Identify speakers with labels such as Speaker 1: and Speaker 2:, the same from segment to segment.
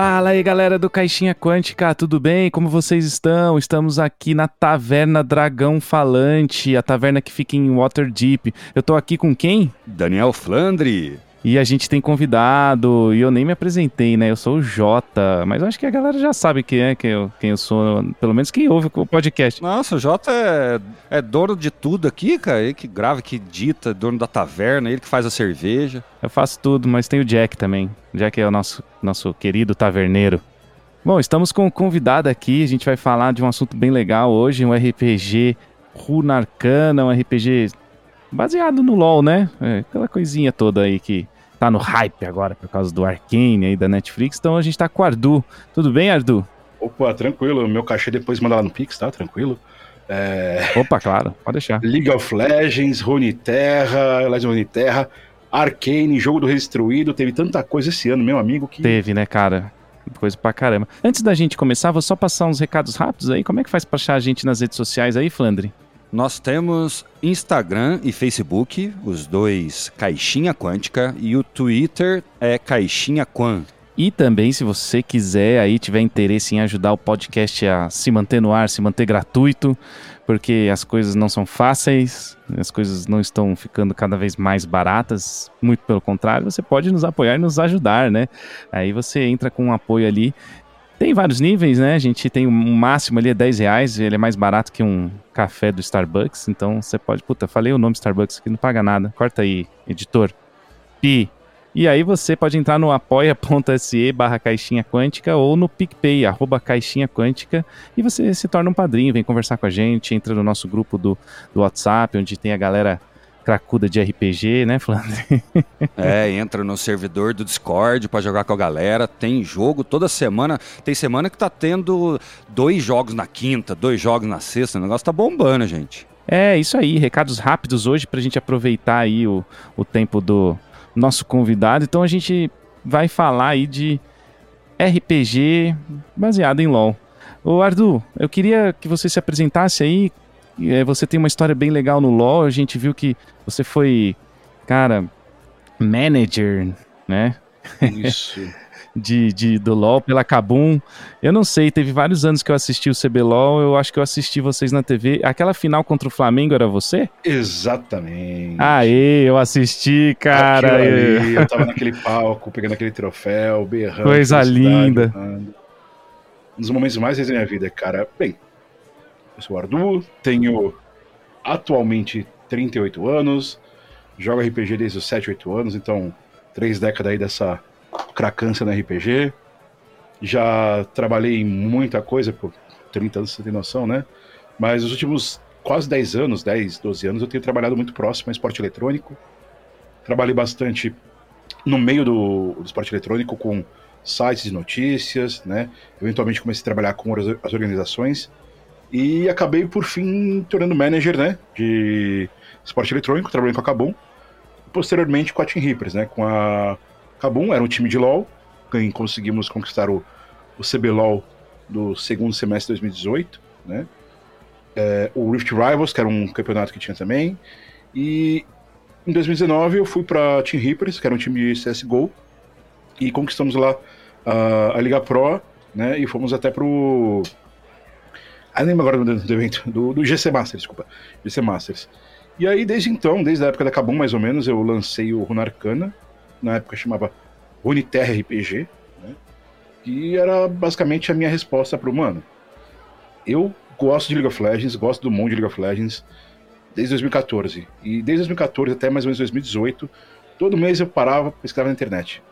Speaker 1: Fala aí, galera do Caixinha Quântica, tudo bem? Como vocês estão? Estamos aqui na Taverna Dragão Falante, a taverna que fica em Waterdeep. Eu tô aqui com quem?
Speaker 2: Daniel Flandre.
Speaker 1: E a gente tem convidado, e eu nem me apresentei, né? Eu sou o Jota, mas acho que a galera já sabe quem é, quem eu, quem eu sou, pelo menos quem ouve o podcast.
Speaker 2: Nossa, o Jota é, é dono de tudo aqui, cara. Ele que grava, que dita, dono da taverna, ele que faz a cerveja.
Speaker 1: Eu faço tudo, mas tem o Jack também. O Jack é o nosso, nosso querido taverneiro. Bom, estamos com um convidado aqui, a gente vai falar de um assunto bem legal hoje, um RPG Runarcana, um RPG baseado no LoL, né? É, aquela coisinha toda aí que tá no hype agora por causa do Arcane aí da Netflix. Então a gente tá com o Ardu. Tudo bem, Ardu?
Speaker 3: Opa, tranquilo. Meu cachê depois manda lá no Pix, tá? Tranquilo.
Speaker 1: É... Opa, claro, pode deixar.
Speaker 3: League of Legends, Runeterra, Legends Runeterra, Arcane, Jogo do Redestruído. Teve tanta coisa esse ano, meu amigo, que...
Speaker 1: Teve, né, cara? Coisa pra caramba. Antes da gente começar, vou só passar uns recados rápidos aí. Como é que faz pra achar a gente nas redes sociais aí, Flandre?
Speaker 2: Nós temos Instagram e Facebook, os dois Caixinha Quântica, e o Twitter é Caixinha Quan.
Speaker 1: E também, se você quiser aí, tiver interesse em ajudar o podcast a se manter no ar, se manter gratuito, porque as coisas não são fáceis, as coisas não estão ficando cada vez mais baratas, muito pelo contrário, você pode nos apoiar e nos ajudar, né? Aí você entra com um apoio ali tem vários níveis, né? A gente tem um máximo ali é 10 reais, ele é mais barato que um café do Starbucks, então você pode. Puta, falei o nome Starbucks aqui, não paga nada. Corta aí, editor. Pi. E aí você pode entrar no apoia.se barra caixinha quântica ou no PicPay, arroba caixinha quântica, e você se torna um padrinho, vem conversar com a gente, entra no nosso grupo do, do WhatsApp, onde tem a galera cracuda de RPG, né, Flandre?
Speaker 2: é, entra no servidor do Discord para jogar com a galera. Tem jogo toda semana. Tem semana que tá tendo dois jogos na quinta, dois jogos na sexta. O negócio tá bombando, gente.
Speaker 1: É, isso aí. Recados rápidos hoje pra gente aproveitar aí o, o tempo do nosso convidado. Então a gente vai falar aí de RPG baseado em LoL. Ô Ardu, eu queria que você se apresentasse aí, é, você tem uma história bem legal no LoL. A gente viu que você foi, cara, manager, né?
Speaker 3: Isso.
Speaker 1: de, de, do LoL pela Kabum. Eu não sei, teve vários anos que eu assisti o CBLOL, eu acho que eu assisti vocês na TV. Aquela final contra o Flamengo era você?
Speaker 3: Exatamente.
Speaker 1: Aê, eu assisti, cara.
Speaker 3: Ali, eu tava naquele palco, pegando aquele troféu, berrando.
Speaker 1: Coisa linda.
Speaker 3: Um dos momentos mais da minha vida, cara. Bem, eu sou o Ardu, tenho atualmente 38 anos, jogo RPG desde os 7, 8 anos, então três décadas aí dessa cracância no RPG. Já trabalhei em muita coisa, por 30 anos você tem noção, né? Mas os últimos quase 10 anos, 10, 12 anos, eu tenho trabalhado muito próximo a esporte eletrônico. Trabalhei bastante no meio do, do esporte eletrônico com sites de notícias, né? Eventualmente comecei a trabalhar com as organizações e acabei, por fim, tornando manager, né? De esporte eletrônico, trabalhando com a Kabum. Posteriormente com a Team Reapers, né? Com a Kabum, era um time de LoL. Conseguimos conquistar o, o CBLOL do segundo semestre de 2018, né? É, o Rift Rivals, que era um campeonato que tinha também. E em 2019 eu fui para Team Reapers, que era um time de CSGO. E conquistamos lá uh, a Liga Pro, né? E fomos até pro ah, lembro agora do, evento, do, do, GC Masters, desculpa. GC Masters. E aí, desde então, desde a época da Kabum, mais ou menos, eu lancei o Runarcana. Na época chamava Runeterra RPG, né? Que era basicamente a minha resposta pro, mano, eu gosto de League of Legends, gosto do mundo de League of Legends desde 2014. E desde 2014 até mais ou menos 2018, todo mês eu parava, pesquisava na internet.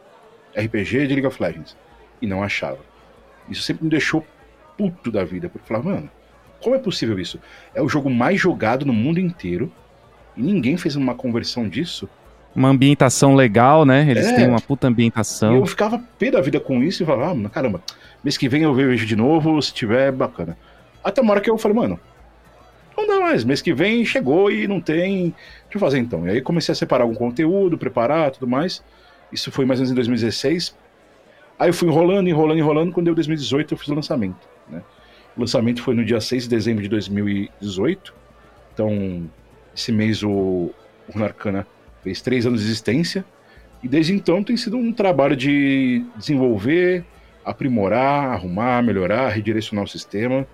Speaker 3: RPG de League of Legends. E não achava. Isso sempre me deixou puto da vida, porque falava, mano, como é possível isso? É o jogo mais jogado no mundo inteiro e ninguém fez uma conversão disso.
Speaker 1: Uma ambientação legal, né? Eles é, têm uma puta ambientação.
Speaker 3: E eu ficava pé da vida com isso e falava, ah, caramba, mês que vem eu vejo de novo, se tiver, bacana. Até uma hora que eu falei, mano, não dá mais, mês que vem chegou e não tem. Deixa eu fazer então. E aí comecei a separar algum conteúdo, preparar tudo mais. Isso foi mais ou menos em 2016. Aí eu fui enrolando, enrolando, enrolando. Quando deu 2018, eu fiz o lançamento. Né? O lançamento foi no dia 6 de dezembro de 2018. Então, esse mês o, o Narcana fez três anos de existência. E desde então tem sido um trabalho de desenvolver, aprimorar, arrumar, melhorar, redirecionar o sistema.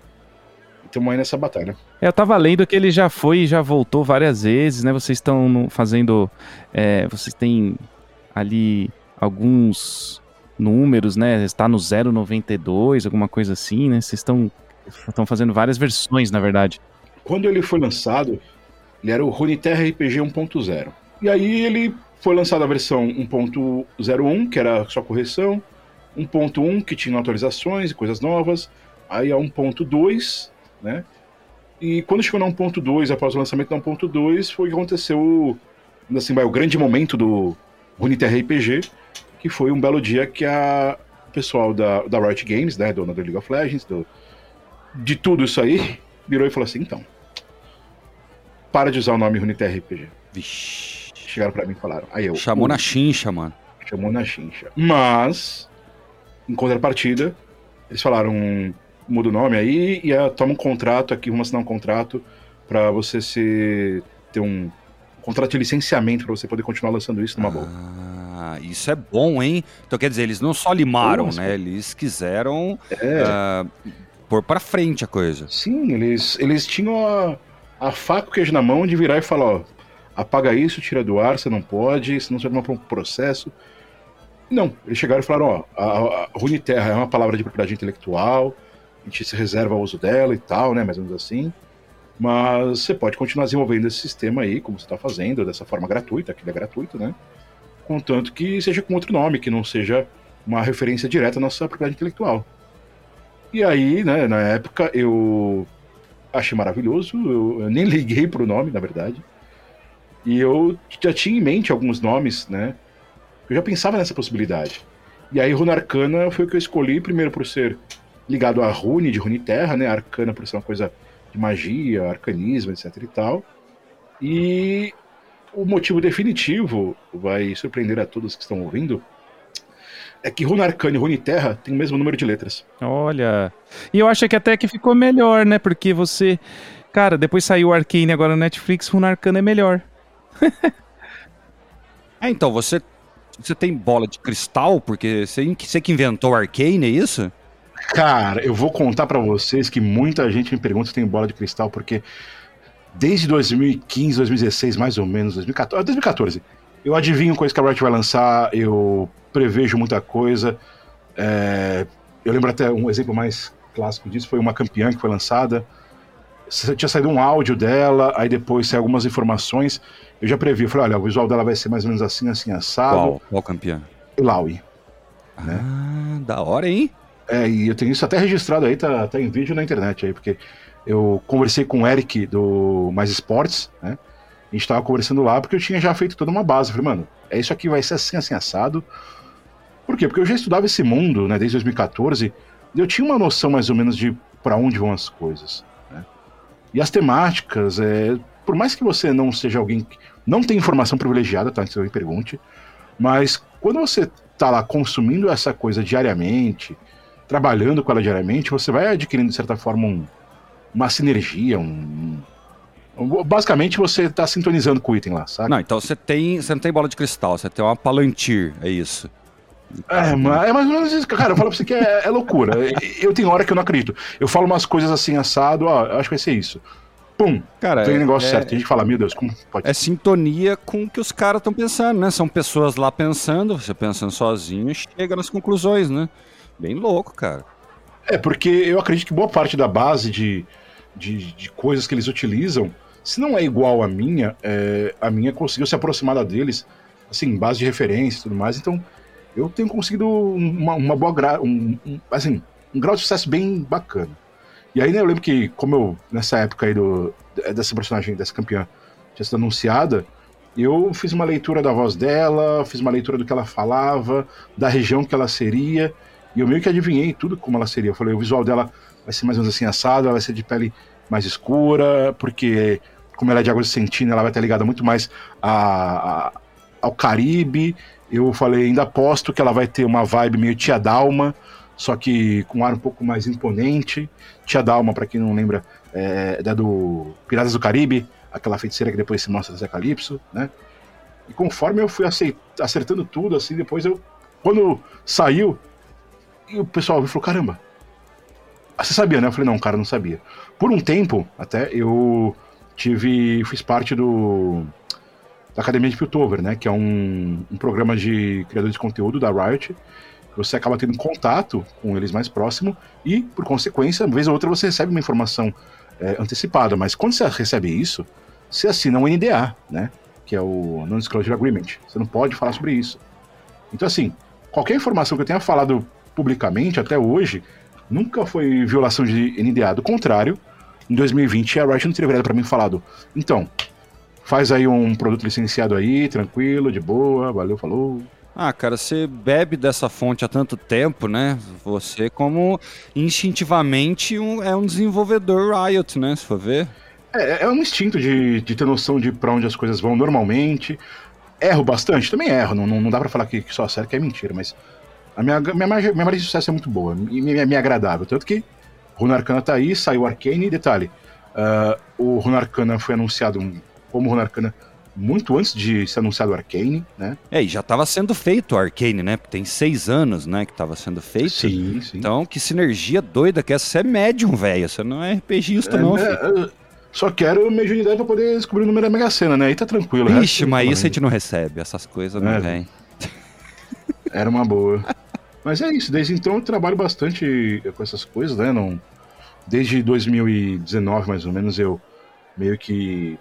Speaker 3: Estamos aí nessa batalha.
Speaker 1: É, eu tava lendo que ele já foi e já voltou várias vezes, né? Vocês estão fazendo. É, vocês têm ali alguns números, né? Está no 092, alguma coisa assim, né? Vocês estão estão fazendo várias versões, na verdade.
Speaker 3: Quando ele foi lançado, ele era o Runeterra RPG 1.0. E aí ele foi lançado a versão 1.01, que era só correção, 1.1, que tinha atualizações e coisas novas, aí a 1.2, né? E quando chegou na 1.2, após o lançamento da 1.2, foi que aconteceu assim, vai, o grande momento do Runeterra RPG, que foi um belo dia que a o pessoal da, da Riot Games, né, dona do League of Legends, do, de tudo isso aí, virou e falou assim, então, para de usar o nome Runeterra RPG.
Speaker 2: Vixe.
Speaker 3: Chegaram pra mim e falaram. Aí eu,
Speaker 2: Chamou na chincha, mano.
Speaker 3: chamou na chincha. Mas, em contrapartida, eles falaram, muda o nome aí e ah, toma um contrato aqui, vamos assinar um contrato pra você se ter um contrato de licenciamento pra você poder continuar lançando isso numa boa.
Speaker 2: Ah, isso é bom, hein? Então quer dizer, eles não só limaram,
Speaker 3: Nossa.
Speaker 2: né? Eles quiseram
Speaker 3: É,
Speaker 2: ah, pôr pra frente a coisa.
Speaker 3: sim, eles, eles tinham a, a faca e o queijo na mão de virar e falar, ó, apaga isso, tira do ar, você não pode, senão você vai pra um processo. Não, eles chegaram e falaram, ó, a, a Runeterra é uma palavra de propriedade intelectual, a gente se reserva o uso dela e tal, né, mais ou menos assim. Mas você pode continuar desenvolvendo esse sistema aí, como você está fazendo, dessa forma gratuita, que ele é gratuito, né? Contanto que seja com outro nome, que não seja uma referência direta à nossa propriedade intelectual. E aí, né, na época, eu achei maravilhoso, eu, eu nem liguei pro nome, na verdade. E eu já tinha em mente alguns nomes, né? Eu já pensava nessa possibilidade. E aí, Runa Arcana foi o que eu escolhi, primeiro por ser ligado a Rune, de Rune Terra, né? Arcana por ser uma coisa de magia, arcanismo, etc e tal. E o motivo definitivo, vai surpreender a todos que estão ouvindo, é que Rune Arcana e Rune Terra têm o mesmo número de letras.
Speaker 1: Olha. E eu acho que até que ficou melhor, né? Porque você. Cara, depois saiu o Arcane agora no Netflix, Runa Arcana é melhor.
Speaker 2: É, então, você, você tem bola de cristal, porque você, você que inventou o Arcane, é isso?
Speaker 3: Cara, eu vou contar pra vocês que muita gente me pergunta se tem bola de cristal, porque desde 2015, 2016, mais ou menos, 2014, ah, 2014, eu adivinho coisa que a Riot vai lançar, eu prevejo muita coisa. é, eu lembro até um exemplo mais clássico disso, foi uma campeã que foi lançada. Tinha saído um áudio dela, aí depois saiu algumas informações. Eu já previ, eu falei, olha, o visual dela vai ser mais ou menos assim, assim, assado.
Speaker 2: Qual? Qual campeã?
Speaker 3: Laui.
Speaker 2: Ah, da hora, hein?
Speaker 3: É, e eu tenho isso até registrado aí, tá, tá em vídeo na internet aí, porque eu conversei com o Eric do Mais Esportes, né? A gente tava conversando lá porque eu tinha já feito toda uma base. Eu falei, mano, é isso aqui, vai ser assim, assim, assado. Por quê? Porque eu já estudava esse mundo, né, desde 2014, e eu tinha uma noção mais ou menos de para onde vão as coisas, né? E as temáticas, é, por mais que você não seja alguém que não tem informação privilegiada, tá? Antes eu me pergunte, mas quando você tá lá consumindo essa coisa diariamente, trabalhando com ela diariamente, você vai adquirindo, de certa forma, um- uma sinergia, um. Um- Basicamente, você tá sintonizando com o item lá, sabe?
Speaker 2: Não, então você tem. Você não tem bola de cristal, você tem uma Palantir, é isso.
Speaker 3: É, mas, é mais ou menos isso. Cara, eu falo pra você que é, é loucura. Eu tenho hora que eu não acredito. Eu falo umas coisas assim, assado, ó, eu acho que vai ser isso. Pum,
Speaker 2: Cara,
Speaker 3: tem
Speaker 2: é,
Speaker 3: negócio
Speaker 2: é-
Speaker 3: certo. Tem gente que fala, meu Deus, como pode
Speaker 2: é sintonia com o que os caras estão pensando, né? São pessoas lá pensando, você pensando sozinho, chega nas conclusões, né? Bem louco, cara.
Speaker 3: É, porque eu acredito que boa parte da base de, de, de coisas que eles utilizam, se não é igual à minha, é, a minha conseguiu se aproximar da deles, assim, base de referência e tudo mais, então eu tenho conseguido uma, uma boa gra, um, um- assim, um grau de sucesso bem bacana. E aí, né, eu lembro que, como eu, nessa época aí do, dessa personagem, dessa campeã, tinha sido anunciada, eu fiz uma leitura da voz dela, fiz uma leitura do que ela falava, da região que ela seria, e eu meio que adivinhei tudo como ela seria. Eu falei, o visual dela vai ser mais ou menos assim assado, ela vai ser de pele mais escura, porque como ela é de água de sentina, ela vai estar ligada muito mais a, a- ao Caribe. Eu falei, ainda aposto que ela vai ter uma vibe meio Tia Dalma, só que com um ar um pouco mais imponente. Tia Dalma, pra quem não lembra, é da do Piratas do Caribe, aquela feiticeira que depois se mostra Zé Calypso, né? E conforme eu fui acertando tudo, assim, depois eu. Quando saiu, E o pessoal falou: caramba, você sabia, né? Eu falei: não, cara, não sabia. Por um tempo, até, eu tive. fiz parte do. da Academia de Piltover, né? Que é um, um programa de criadores de conteúdo da Riot. Você acaba tendo contato com eles mais próximo e, por consequência, uma vez ou outra você recebe uma informação é, antecipada. Mas quando você recebe isso, você assina um NDA, né? Que é o Non-Disclosure Agreement. Você não pode falar sobre isso. Então, assim, qualquer informação que eu tenha falado publicamente até hoje nunca foi violação de NDA. Do contrário, em 2020 a Riot não teria virado para mim e falado: então, faz aí um produto licenciado aí, tranquilo, de boa, valeu, falou.
Speaker 2: Ah, cara, você bebe dessa fonte há tanto tempo, né? Você, como instintivamente, um, é um desenvolvedor Riot, né? Se for ver.
Speaker 3: É, é um instinto de, de ter noção de para onde as coisas vão normalmente. Erro bastante? Também erro. Não, não, não dá para falar que, que só acerto que é mentira, mas a minha, minha, minha margem de sucesso é muito boa e me, me, agradável. Tanto que Runa Arcana tá aí, saiu Arcane. Detalhe, uh, o Runa Arcana foi anunciado como Runa Arcana muito antes de ser anunciado o Arcane, né?
Speaker 2: É, e já estava sendo feito o Arcane, né? Tem seis anos, né, que estava sendo feito.
Speaker 3: Sim, sim.
Speaker 2: Então, que sinergia doida que essa. Você é médium, velho. Você não é RPGista, é, não, né,
Speaker 3: filho. Só quero mediunidade pra poder descobrir o número da Mega Sena, né? Aí tá tranquilo.
Speaker 2: Ixi, mas isso a gente não recebe. Essas coisas não é. vem.
Speaker 3: Era uma boa. Mas é isso, desde então eu trabalho bastante com essas coisas, né? Não, desde 2019, mais ou menos, eu meio que.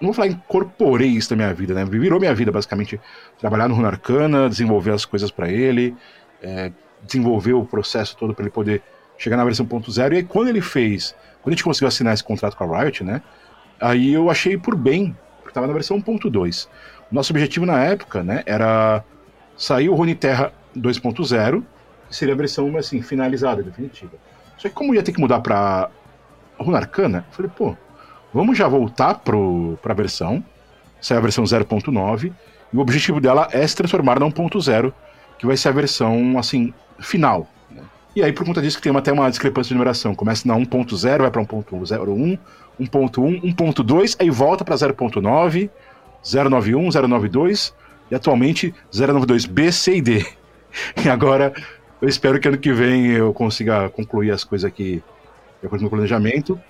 Speaker 3: Não vou falar incorporei isso na minha vida, né? Virou minha vida, basicamente. Trabalhar no Runarcana, desenvolver as coisas para ele, é, desenvolver o processo todo para ele poder chegar na versão 1.0. E aí, quando ele fez. Quando a gente conseguiu assinar esse contrato com a Riot, né? Aí eu achei por bem, porque tava na versão 1.2. Nosso objetivo na época, né, era sair o Runeterra 2.0, que seria a versão assim, finalizada, definitiva. Só que como ia ter que mudar para Runa Arcana, eu falei, pô, vamos já voltar para a versão, sai a versão 0.9, e o objetivo dela é se transformar na 1.0, que vai ser a versão assim final. E aí, por conta disso, que tem até uma discrepância de numeração. Começa na 1.0, vai para 1.01, 1.1, 1.2, aí volta para 0.9, 091, 092 e atualmente 092 B, C e D. E agora eu espero que ano que vem eu consiga concluir as coisas aqui de acordo com o planejamento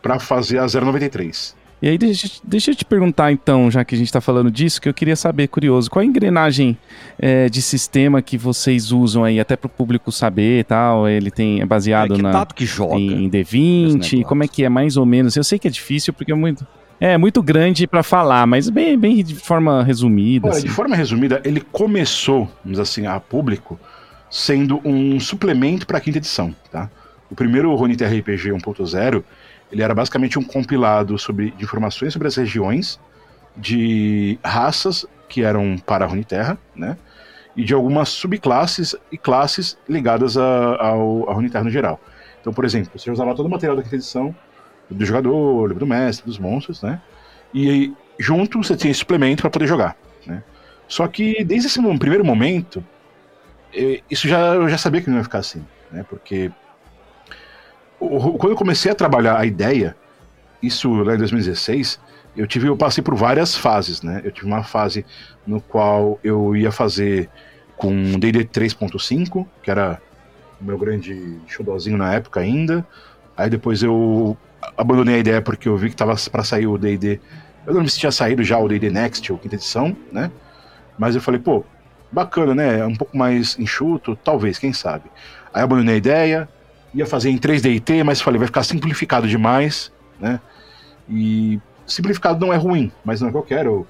Speaker 3: para fazer a 093.
Speaker 1: E aí, deixa, deixa, eu te perguntar então, já que a gente está falando disso, que eu queria saber, curioso, qual a engrenagem é, de sistema que vocês usam aí, até para o público saber e tal? Ele tem, é baseado é, na,
Speaker 2: que joga
Speaker 1: em, D20, como é que é mais ou menos? Eu sei que é difícil porque é muito... É, muito grande para falar, mas bem, bem de forma resumida.
Speaker 3: Olha, assim. de forma resumida, ele começou, vamos assim, a público, sendo um suplemento para a quinta edição, tá? O primeiro Roniter RPG 1.0, ele era basicamente um compilado sobre, de informações sobre as regiões, de raças que eram para a Runeterra, né? E de algumas subclasses e classes ligadas a, ao, a Runeterra no geral. Então, por exemplo, você usava todo o material da quinta edição do jogador, livro do mestre, dos monstros, né? E aí, junto você tinha suplemento para poder jogar, né? Só que desde esse primeiro momento, isso já eu já sabia que não ia ficar assim, né? Porque quando eu comecei a trabalhar a ideia, isso lá em 2016, eu tive eu passei por várias fases, né? Eu tive uma fase no qual eu ia fazer com D&D 3.5, que era o meu grande showzinho na época ainda. Aí depois eu abandonei a ideia porque eu vi que tava para sair o D&D. Eu não se tinha saído já o D&D Next, ou quinta edição, né? Mas eu falei, pô, bacana, né? É um pouco mais enxuto, talvez, quem sabe. Aí abandonei a ideia, ia fazer em 3D mas falei, vai ficar simplificado demais, né? E simplificado não é ruim, mas não é o que eu quero.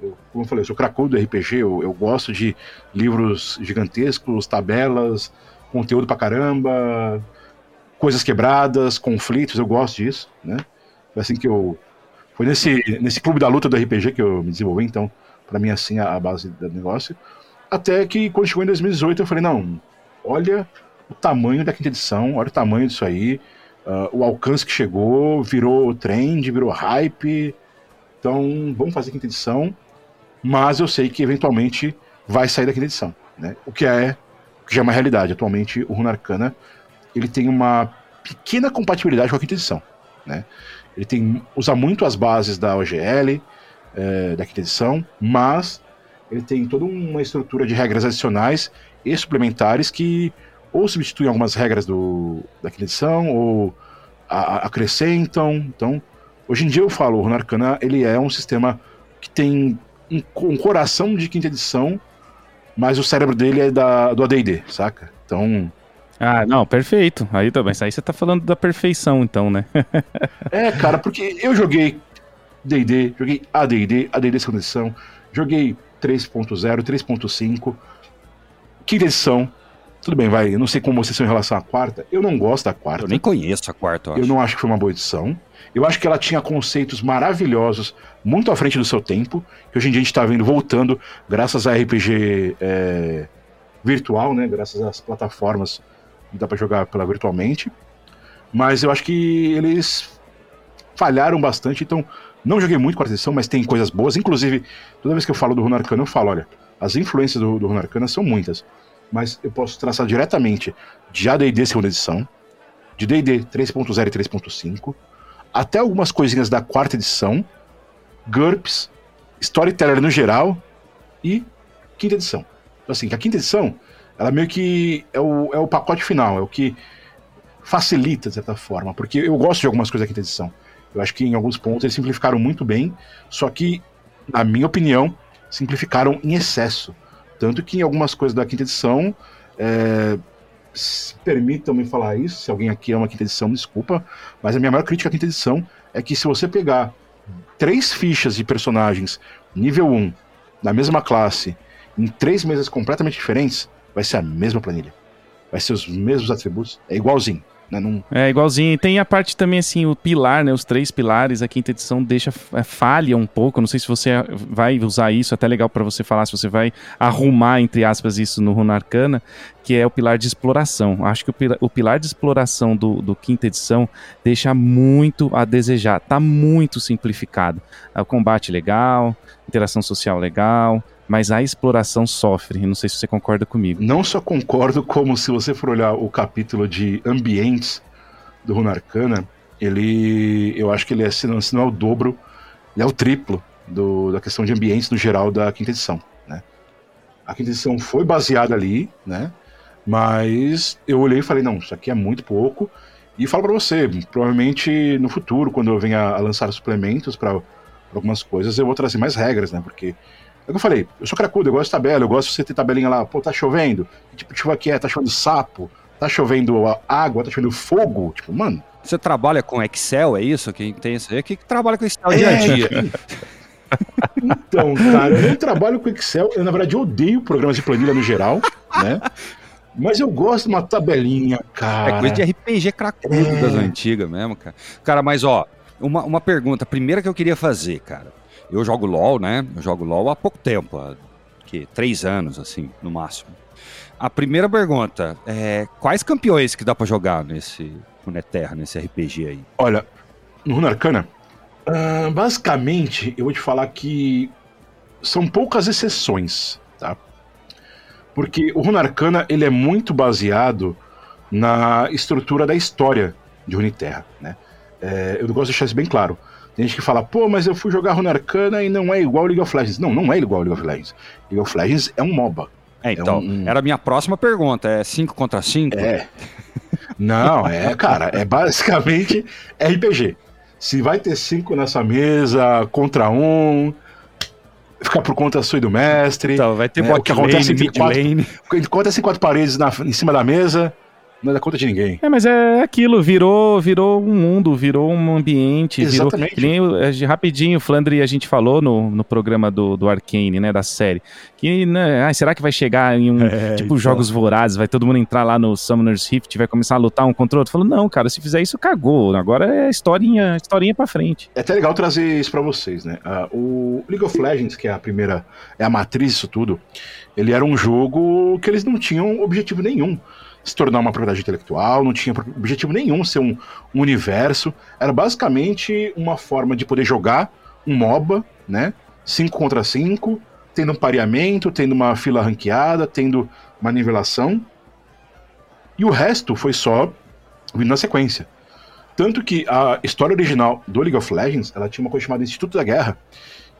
Speaker 3: Eu, como eu falei, eu sou cracudo do RPG, eu, eu gosto de livros gigantescos, tabelas, conteúdo pra caramba, coisas quebradas, conflitos, eu gosto disso, né? Foi assim que eu. Foi nesse, nesse clube da luta do RPG que eu me desenvolvi, então, para mim, assim, a, a, base do negócio. Até que quando chegou em 2018, eu falei: não, olha o tamanho da quinta edição, olha o tamanho disso aí, uh, o alcance que chegou, virou trend, virou hype. Então, vamos fazer quinta edição, mas eu sei que eventualmente vai sair da quinta edição, né? O que é, que já é uma realidade. Atualmente, o Runa Arcana ele tem uma pequena compatibilidade com a quinta edição. Né? Ele tem, usa muito as bases da OGL, é, da quinta edição, mas ele tem toda uma estrutura de regras adicionais e suplementares que ou substituem algumas regras do, daquela edição, ou a, a, acrescentam. Então, hoje em dia eu falo, o Runarcana ele é um sistema que tem um, um, coração de quinta edição, mas o cérebro dele é da, do AD&D, saca? Então...
Speaker 1: Ah, não, perfeito. Aí também, aí você tá falando da perfeição, então, né?
Speaker 3: é, cara, porque eu joguei D&D, joguei AD&D, AD&D segunda edição, joguei 3.0, 3.5, quinta edição, tudo bem, vai. Eu não sei como vocês são em relação à quarta. Eu não gosto da quarta.
Speaker 2: Eu nem conheço a quarta,
Speaker 3: eu, eu não acho que foi uma boa edição. Eu acho que ela tinha conceitos maravilhosos, muito à frente do seu tempo, que hoje em dia a gente está vendo voltando, graças a RPG é, virtual, né? Graças às plataformas que dá para jogar pela virtualmente. Mas eu acho que eles falharam bastante, então não joguei muito quarta edição, mas tem coisas boas. Inclusive, toda vez que eu falo do Rune Arcana, eu falo, olha, as influências do, do Rune Arcana são muitas mas eu posso traçar diretamente de AD&D segunda edição, de D&D 3.0 e 3.5, até algumas coisinhas da quarta edição, GURPS, Storyteller no geral e quinta edição. Então, assim, a quinta edição, ela meio que é o, é o pacote final, é o que facilita, de certa forma, porque eu gosto de algumas coisas da quinta edição. Eu acho que em alguns pontos eles simplificaram muito bem, só que, na minha opinião, simplificaram em excesso. Tanto que em algumas coisas da quinta edição, é, permitam-me falar isso, se alguém aqui ama a quinta edição, desculpa, mas a minha maior crítica à quinta edição é que se você pegar três fichas de personagens nível 1 da mesma classe em três mesas completamente diferentes, vai ser a mesma planilha. Vai ser os mesmos atributos, é igualzinho. Né? Não...
Speaker 1: É igualzinho. Tem a parte também, assim, o pilar, né? Os três pilares, a quinta edição deixa é, falha um pouco. Não sei se você vai usar isso, até legal para você falar, se você vai arrumar, entre aspas, isso no Runa Arcana, que é o pilar de exploração. Acho que o pilar, o pilar de exploração do, do, quinta edição deixa muito a desejar. Tá muito simplificado. O combate legal, interação social legal, mas a exploração sofre. Não sei se você concorda comigo.
Speaker 3: Não só concordo, como se você for olhar o capítulo de ambientes do Runarcana, ele. Eu acho que ele é, se não, se não é o dobro, ele é o triplo do, da questão de ambientes no geral da quinta edição. Né? A quinta edição foi baseada ali, né? Mas eu olhei e falei, não, isso aqui é muito pouco. E falo para você, provavelmente no futuro, quando eu venha a lançar suplementos para algumas coisas, eu vou trazer mais regras, né? Porque é o que eu falei, eu sou cracudo, eu gosto de tabela, eu gosto de você ter tabelinha lá, pô, tá chovendo, que tipo de chuva que é? Tá chovendo sapo, tá chovendo água, tá chovendo fogo, tipo, mano.
Speaker 2: Você trabalha com Excel, é isso? Quem tem isso aí? É que trabalha com Excel é, dia a dia.
Speaker 3: Então, cara, eu não trabalho com Excel, eu na verdade odeio programas de planilha no geral, né? Mas eu gosto de uma tabelinha, cara.
Speaker 2: É coisa de RPG cracudo é... das antigas mesmo, cara. Cara, mas ó, uma, uma pergunta, primeira que eu queria fazer, cara. Eu jogo LOL, né? Eu jogo LOL há pouco tempo, há que, três anos, assim, no máximo. A primeira pergunta é: quais campeões que dá para jogar nesse Runeterra, nesse RPG aí?
Speaker 3: Olha, no Rune Arcana, uh, basicamente, eu vou te falar que são poucas exceções, tá? Porque o Rune Arcana, ele é muito baseado na estrutura da história de Runeterra, né? É, eu gosto de deixar isso bem claro. Tem gente que fala, pô, mas eu fui jogar Rune Arcana e não é igual League of Legends. Não, não é igual League of Legends. League of Legends é um MOBA.
Speaker 2: É, então, é um... era a minha próxima pergunta. É 5 contra 5?
Speaker 3: É. Não, é, cara, é basicamente RPG. Se vai ter cinco nessa mesa contra um, ficar por conta sua e do mestre.
Speaker 2: Então, vai ter né,
Speaker 3: o que acontece lane, quatro, lane. Acontece em quatro paredes na, em cima da mesa não dá conta de ninguém.
Speaker 1: É, mas é aquilo, virou, virou um mundo, virou um ambiente. Exatamente. Virou, nem, rapidinho, Flandre, a gente falou no, no programa do, do Arcane, né, da série, que, né, ah, será que vai chegar em um, é, tipo, então. jogos vorazes, vai todo mundo entrar lá no Summoner's Rift, vai começar a lutar um contra o outro? Falou, não, cara, se fizer isso, cagou, agora é historinha, historinha pra frente.
Speaker 3: É até legal trazer isso pra vocês, né, uh, o League of Legends, que é a primeira, é a matriz disso tudo, ele era um jogo que eles não tinham objetivo nenhum se tornar uma propriedade intelectual, não tinha objetivo nenhum ser um, um universo. Era basicamente uma forma de poder jogar um MOBA, né? 5 contra 5, tendo um pareamento, tendo uma fila ranqueada, tendo uma nivelação. E o resto foi só vindo na sequência. Tanto que a história original do League of Legends, ela tinha uma coisa chamada Instituto da Guerra,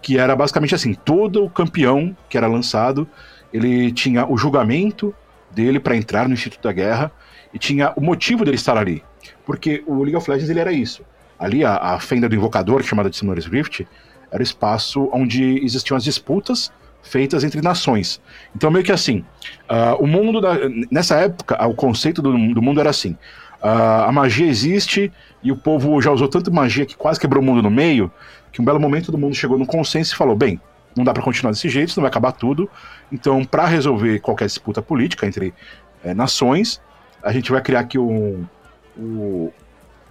Speaker 3: que era basicamente assim, todo o campeão que era lançado, ele tinha o julgamento, dele para entrar no Instituto da Guerra e tinha o motivo dele estar ali. Porque o League of Legends ele era isso. Ali, a, a fenda do invocador, chamada de Summoner's Rift, era o espaço onde existiam as disputas feitas entre nações. Então, meio que assim, uh, o mundo, da, nessa época, o conceito do, do mundo era assim: uh, a magia existe e o povo já usou tanta magia que quase quebrou o mundo no meio, que um belo momento todo mundo chegou num consenso e falou: bem, não dá para continuar desse jeito, senão vai acabar tudo. Então, para resolver qualquer disputa política entre é, nações, a gente vai criar aqui um, um,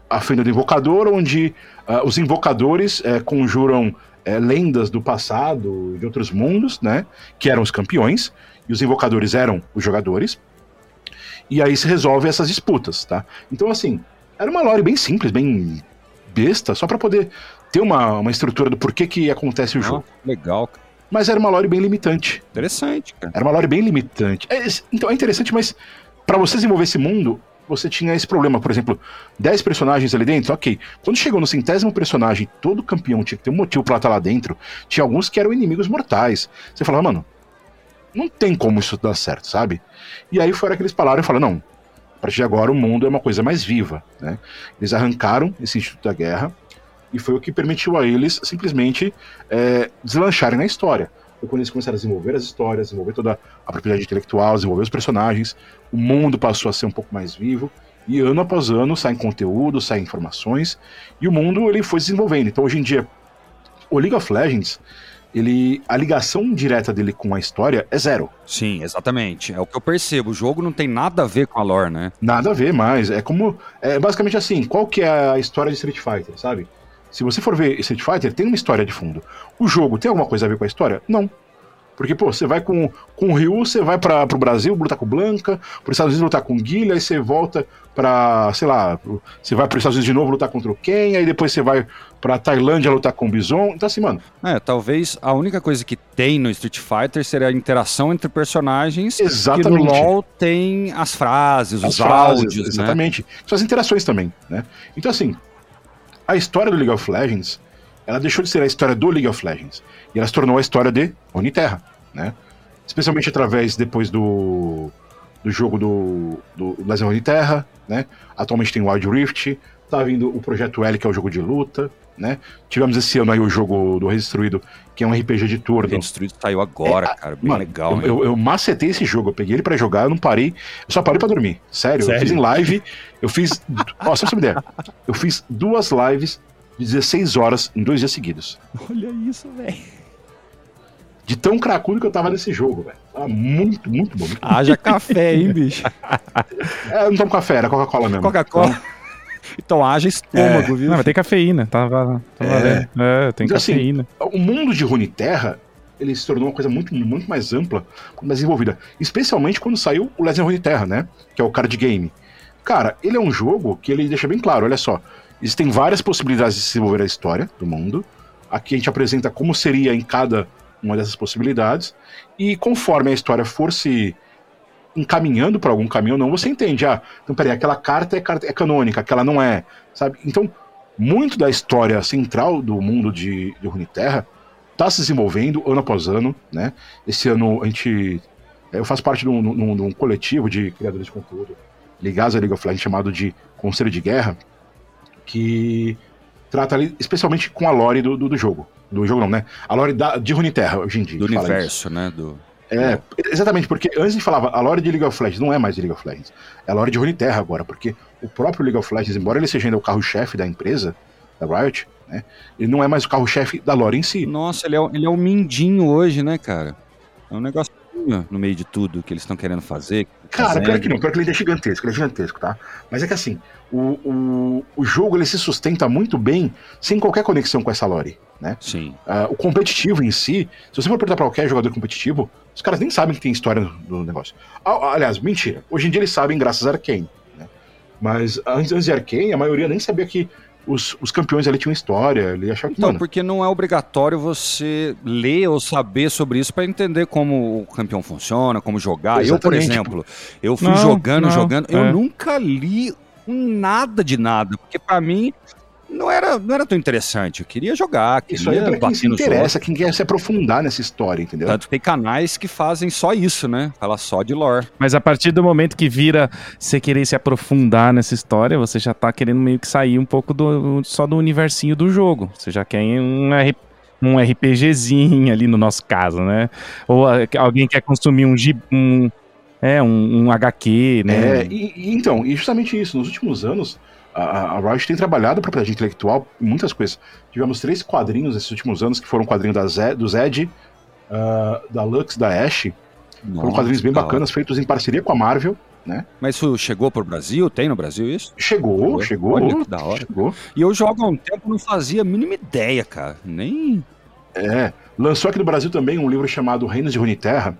Speaker 3: a fenda do invocador, onde uh, os invocadores é, conjuram é, lendas do passado, de outros mundos, né? Que eram os campeões, e os invocadores eram os jogadores. E aí se resolve essas disputas, tá? Então, assim, era uma lore bem simples, bem besta, só para poder ter uma, uma estrutura do porquê que acontece o jogo.
Speaker 2: Legal,
Speaker 3: Mas era uma lore bem limitante.
Speaker 2: Interessante, cara.
Speaker 3: Era uma lore bem limitante. É, então é interessante, mas para você desenvolver esse mundo, você tinha esse problema. Por exemplo, 10 personagens ali dentro, ok. Quando chegou no centésimo personagem, todo campeão tinha que ter um motivo pra estar lá dentro. Tinha alguns que eram inimigos mortais. Você falava, mano, não tem como isso dar certo, sabe? E aí foi que eles falaram e falaram, não, a partir de agora o mundo é uma coisa mais viva, né? Eles arrancaram esse Instituto da Guerra e foi o que permitiu a eles simplesmente é, deslancharem na história. Foi quando eles começaram a desenvolver as histórias, desenvolver toda a propriedade intelectual, desenvolver os personagens, o mundo passou a ser um pouco mais vivo, e ano após ano saem conteúdo, saem informações, e o mundo ele foi desenvolvendo. Então hoje em dia, o League of Legends, ele a ligação direta dele com a história é zero.
Speaker 2: Sim, exatamente. É o que eu percebo. O jogo não tem nada a ver com a lore, né?
Speaker 3: Nada a ver mais. É como é basicamente assim. Qual que é a história de Street Fighter, sabe? Se você for ver Street Fighter, tem uma história de fundo. O jogo tem alguma coisa a ver com a história? Não. Porque, pô, você vai com, com o Ryu, você vai para pro Brasil lutar com o Blanca, para os Estados Unidos lutar com o Guilherme, aí você volta para, sei lá, você vai para os Estados Unidos de novo lutar contra o Ken, aí depois você vai para Tailândia lutar com o Bison. Então, assim, mano.
Speaker 2: É, talvez a única coisa que tem no Street Fighter seria a interação entre personagens.
Speaker 3: Exatamente.
Speaker 2: Que no LoL tem as frases, as os frases, áudios,
Speaker 3: né? Exatamente. Né? São as interações também, né? Então, assim, a história do League of Legends, ela deixou de ser a história do League of Legends e ela se tornou a história de Uniterra, né? Especialmente através depois do, do jogo do, do Legend of Uniterra, né? Atualmente tem Wild Rift, tá vindo o Projeto L, que é o jogo de luta, né? Tivemos esse ano aí o jogo do Redestruído, que é um RPG de turno. O
Speaker 2: Redestruído saiu agora, é, cara, bem mano, legal.
Speaker 3: Eu, eu, eu, macetei esse jogo, eu peguei ele para jogar, eu não parei, eu só parei para dormir. Sério, Sério, eu fiz em live, eu fiz, ó, só pra você uma ideia, eu fiz duas lives de 16 horas em dois dias seguidos.
Speaker 2: Olha isso, velho.
Speaker 3: De tão cracudo que eu tava nesse jogo, velho. Ah, muito, muito bom. Muito
Speaker 2: Haja café, hein, bicho?
Speaker 3: é, não tomo café, era Coca-Cola mesmo.
Speaker 2: Coca-Cola. Então, então haja estômago,
Speaker 1: é.
Speaker 2: viu?
Speaker 1: Não, mas tem cafeína, tá, tá é. é, tem então, cafeína.
Speaker 3: Assim, o mundo de Runeterra, ele se tornou uma coisa muito, muito mais ampla, mais desenvolvida. Especialmente quando saiu o Legend Runeterra, né? Que é o card game. Cara, ele é um jogo que ele deixa bem claro, olha só. Existem várias possibilidades de desenvolver a história do mundo. Aqui a gente apresenta como seria em cada uma dessas possibilidades. E conforme a história for se encaminhando para algum caminho ou não, você entende. Ah, então peraí, aquela carta é, é canônica, aquela não é. Sabe? Então, muito da história central do mundo de, de Runeterra está se desenvolvendo ano após ano, né? Esse ano a gente. Eu faço parte de um, de um, de um coletivo de criadores de conteúdo ligados à League of Legends chamado de Conselho de Guerra, que trata ali especialmente com a lore do, do, do jogo. Do jogo não, né? A lore da, de Runeterra, hoje em dia.
Speaker 2: Do universo, né? Do...
Speaker 3: É, exatamente, porque antes de falava a lore de League of Legends não é mais de League of Legends, é a lore de Runeterra agora, porque o próprio League of Legends, embora ele seja ainda o carro-chefe da empresa, da Riot, né, ele não é mais o carro-chefe da lore em si.
Speaker 2: Nossa, ele é, ele é um mindinho hoje, né, cara? É um negócio no meio de tudo que eles estão querendo fazer.
Speaker 3: Cara, pior que não, pior que ele é gigantesco, ele é gigantesco, tá? Mas é que assim, o, o, o jogo ele se sustenta muito bem sem qualquer conexão com essa lore, né?
Speaker 2: Sim.
Speaker 3: Uh, o competitivo em si, se você for perguntar pra qualquer jogador competitivo, os caras nem sabem que tem história do negócio. Aliás, mentira. Hoje em dia eles sabem graças a Arkane. Né? Mas antes, antes de Arkane, a maioria nem sabia que os, os campeões ali tinham história. Ele achava que,
Speaker 2: então,
Speaker 3: mano,
Speaker 2: porque não é obrigatório você ler ou saber sobre isso para entender como o campeão funciona, como jogar. Exatamente. Eu, por exemplo, eu fui não, jogando, não, jogando. É. Eu nunca li nada de nada. Porque para mim, não era, não era tão interessante. Eu queria jogar, queria
Speaker 3: Isso aí é pra quem se interessa, quem quer se aprofundar nessa história, entendeu?
Speaker 2: Tanto que tem canais que fazem só isso, né? Fala só de lore.
Speaker 1: Mas a partir do momento que vira você querer se aprofundar nessa história, você já tá querendo meio que sair um pouco do, só do universinho do jogo. Você já quer um, um RPGzinho ali no nosso caso, né? Ou alguém quer consumir um, um é um, um HQ, né?
Speaker 3: É, e, e então, e justamente isso, nos últimos anos, a, a Riot tem trabalhado a propriedade intelectual em muitas coisas. Tivemos três quadrinhos nesses últimos anos, que foram quadrinhos da Zed, do Zed, ah, da Lux, da Ash. Foram
Speaker 2: Nossa,
Speaker 3: quadrinhos bem
Speaker 2: da hora.
Speaker 3: bacanas, feitos em parceria com a Marvel.
Speaker 2: Mas isso chegou pro Brasil? Tem no Brasil isso?
Speaker 3: Chegou, chegou.
Speaker 2: olha da hora.
Speaker 3: Chegou.
Speaker 2: E eu jogo há um tempo não fazia a mínima ideia, cara. Nem.
Speaker 3: É, lançou aqui no Brasil também um livro chamado Reinos de Runeterra,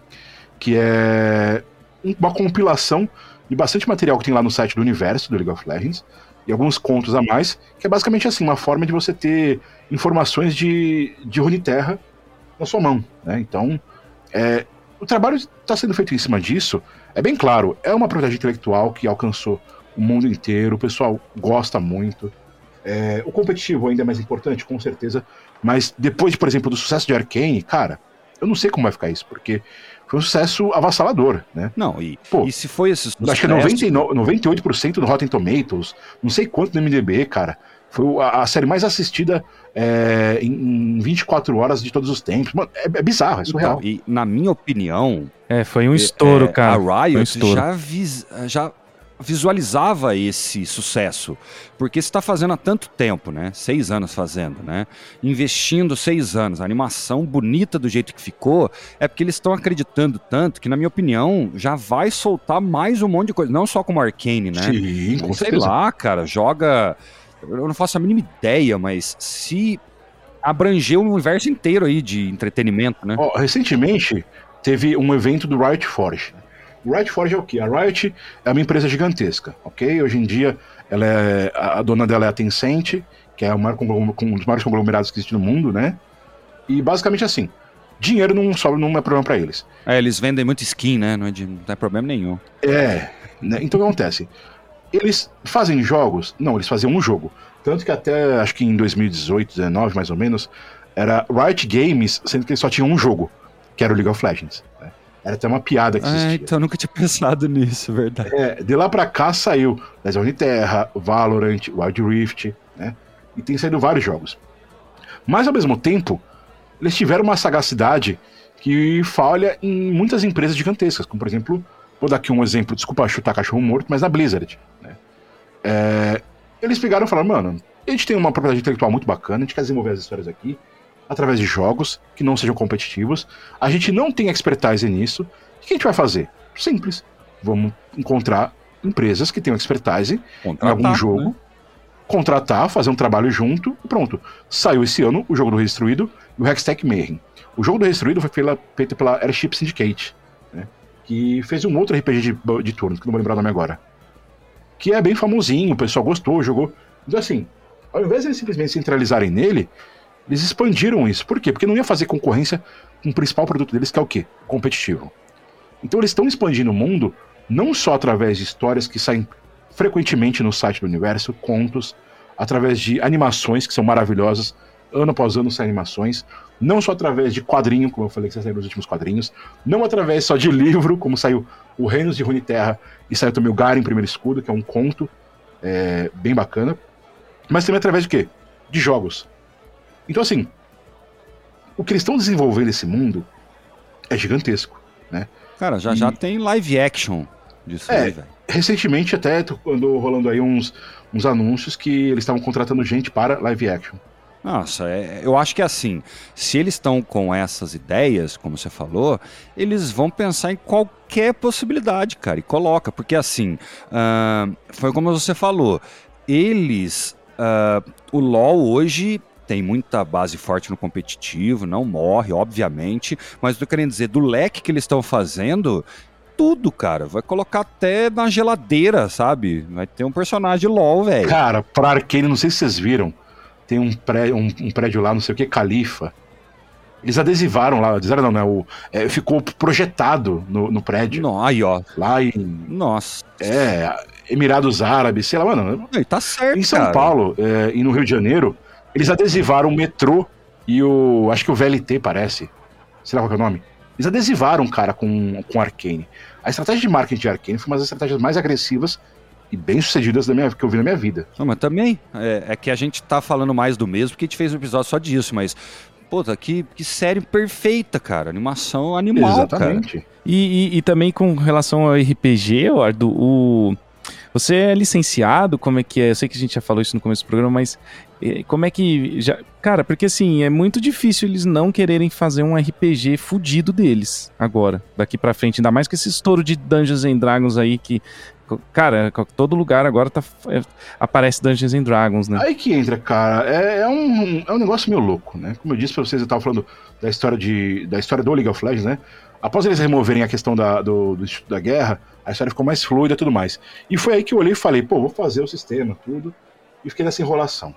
Speaker 3: que é um- uma compilação de bastante material que tem lá no site do universo do League of Legends e alguns contos a mais, que é basicamente assim, uma forma de você ter informações de, de Runeterra na sua mão, né? Então, é, o trabalho está sendo feito em cima disso, é bem claro, é uma propriedade intelectual que alcançou o mundo inteiro, o pessoal gosta muito. É, o competitivo ainda é mais importante, com certeza, mas depois, por exemplo, do sucesso de Arkane, cara, eu não sei como vai ficar isso, porque foi um sucesso avassalador, né?
Speaker 2: Não, e,
Speaker 3: Pô,
Speaker 2: e se foi esse sucesso...
Speaker 3: Acho que é 99, 98% no Rotten Tomatoes, não sei quanto no MDB, cara. Foi a, a série mais assistida é, em, em 24 horas de todos os tempos. Mano, é, é bizarro, é surreal.
Speaker 2: Então, e na minha opinião,
Speaker 1: É, foi um estouro,
Speaker 2: é,
Speaker 1: cara.
Speaker 2: a
Speaker 1: um
Speaker 2: Riot
Speaker 1: estouro.
Speaker 2: já, vis- já visualizava esse sucesso. Porque está fazendo há tanto tempo, né? Seis anos fazendo, né? Investindo seis anos, a animação bonita do jeito que ficou, é porque eles estão acreditando tanto que, na minha opinião, já vai soltar mais um monte de coisa. Não só como Arcane, né?
Speaker 3: Sim, com
Speaker 2: Sei
Speaker 3: certeza.
Speaker 2: lá, cara, joga. Eu não faço a mínima ideia, mas se abranger o universo inteiro aí de entretenimento, né?
Speaker 3: Ó, recentemente teve um evento do Riot Forge. Riot Forge é o quê? A Riot é uma empresa gigantesca, ok? Hoje em dia ela é, a dona dela é a Tencent, que é o maior um dos maiores conglomerados que existe no mundo, né? E basicamente assim, dinheiro não sobra, não é problema para eles.
Speaker 2: É, eles vendem muito skin, né? Não, é de- não tem problema nenhum.
Speaker 3: É, né? Então o que acontece? Eles fazem jogos? Não, eles faziam um jogo. Tanto que até, acho que em 2018, 19 mais ou menos, era Riot Games, sendo que eles só tinham um jogo, que era o League of Legends. né? Era até uma piada que
Speaker 2: Ah,
Speaker 3: existia.
Speaker 2: então eu nunca tinha pensado nisso, verdade.
Speaker 3: É, de lá pra cá saiu Legend de Terra, Valorant, Wild Rift, né? E tem saído vários jogos. Mas ao mesmo tempo, eles tiveram uma sagacidade que falha em muitas empresas gigantescas, como por exemplo, vou dar aqui um exemplo, desculpa chutar cachorro morto, mas na Blizzard. Né? É, eles pegaram e falaram, mano, a gente tem uma propriedade intelectual muito bacana, a gente quer desenvolver as histórias aqui através de jogos que não sejam competitivos. A gente não tem expertise nisso. O que a gente vai fazer? Simples. Vamos encontrar empresas que tenham expertise em algum
Speaker 2: Contratar,
Speaker 3: jogo,
Speaker 2: né?
Speaker 3: contratar, fazer um trabalho junto e pronto. Saiu esse ano o jogo do Redestruído e o Hextech Mayhem. O jogo do Redestruído foi pela- feito pela Airship Syndicate, né? que fez um outro RPG de, de turno, que não vou lembrar o nome agora. Que é bem famosinho, o pessoal gostou, jogou. Então, assim, ao invés de eles simplesmente centralizarem nele, eles expandiram isso. Por quê? Porque não ia fazer concorrência com o principal produto deles, que é o quê? Competitivo. Então eles estão expandindo o mundo não só através de histórias que saem frequentemente no site do universo, contos, através de animações que são maravilhosas, ano após ano saem animações, não só através de quadrinho, como eu falei que saíram nos últimos quadrinhos, não através só de livro, como saiu o Reinos de Runeterra e saiu também o Garen Primeiro Escudo, que é um conto é, bem bacana, mas também através de quê? De jogos. Então assim, o que eles estão desenvolvendo esse mundo é gigantesco.
Speaker 2: Cara, já já tem live action disso
Speaker 3: É.
Speaker 2: aí, velho.
Speaker 3: Recentemente até andou rolando aí uns, uns anúncios que eles estavam contratando gente para live action.
Speaker 2: Nossa, é- eu acho que assim, se eles estão com essas ideias, como você falou, eles vão pensar em qualquer possibilidade, cara, e coloca, porque assim, ah, foi como você falou, eles, ah, o LoL hoje tem muita base forte no competitivo, não morre, obviamente, mas eu tô querendo dizer, do leque que eles estão fazendo, tudo, cara, vai colocar até na geladeira, sabe? Vai ter um personagem LoL, velho.
Speaker 3: Cara, pra Arcane, não sei se vocês viram, tem um, pré, um, um prédio lá, não sei o que, Califa. Eles adesivaram lá, adesivaram não, né? O, é, ficou projetado no, no prédio.
Speaker 2: Não, aí, ó.
Speaker 3: Lá em.
Speaker 2: Nossa.
Speaker 3: É, Emirados Árabes, sei lá, mano.
Speaker 2: Tá certo,
Speaker 3: Em São
Speaker 2: cara.
Speaker 3: Paulo é, e no Rio de Janeiro, eles adesivaram o metrô e o. Acho que o VLT parece. Sei lá qual que é o nome. Eles adesivaram, cara, com, com Arcane. A estratégia de marketing de Arcane foi uma das estratégias mais agressivas e bem sucedidas da minha, que eu vi na minha vida.
Speaker 2: Não, mas também é, é que a gente tá falando mais do mesmo, porque a gente fez um episódio só disso, mas. Puta, que, que série perfeita, cara. Animação animal, cara.
Speaker 3: Exatamente.
Speaker 1: E, e- e também com relação ao RPG, Ardo, o... você é licenciado? Como é que é? Eu sei que a gente já falou isso no começo do programa, mas como é que. Já... Cara, porque assim, é muito difícil eles não quererem fazer um RPG fudido deles agora, daqui pra frente. Ainda mais com esse estouro de Dungeons and Dragons aí que. Cara, todo lugar agora tá, é, aparece Dungeons and Dragons, né?
Speaker 3: Aí que entra, cara, é, é um, é um negócio meio louco, né? Como eu disse pra vocês, eu tava falando da história, de, da história do League of Legends, né? Após eles removerem a questão da, do, do Instituto da Guerra, a história ficou mais fluida e tudo mais. E foi aí que eu olhei e falei, pô, vou fazer o sistema, tudo. E fiquei nessa enrolação.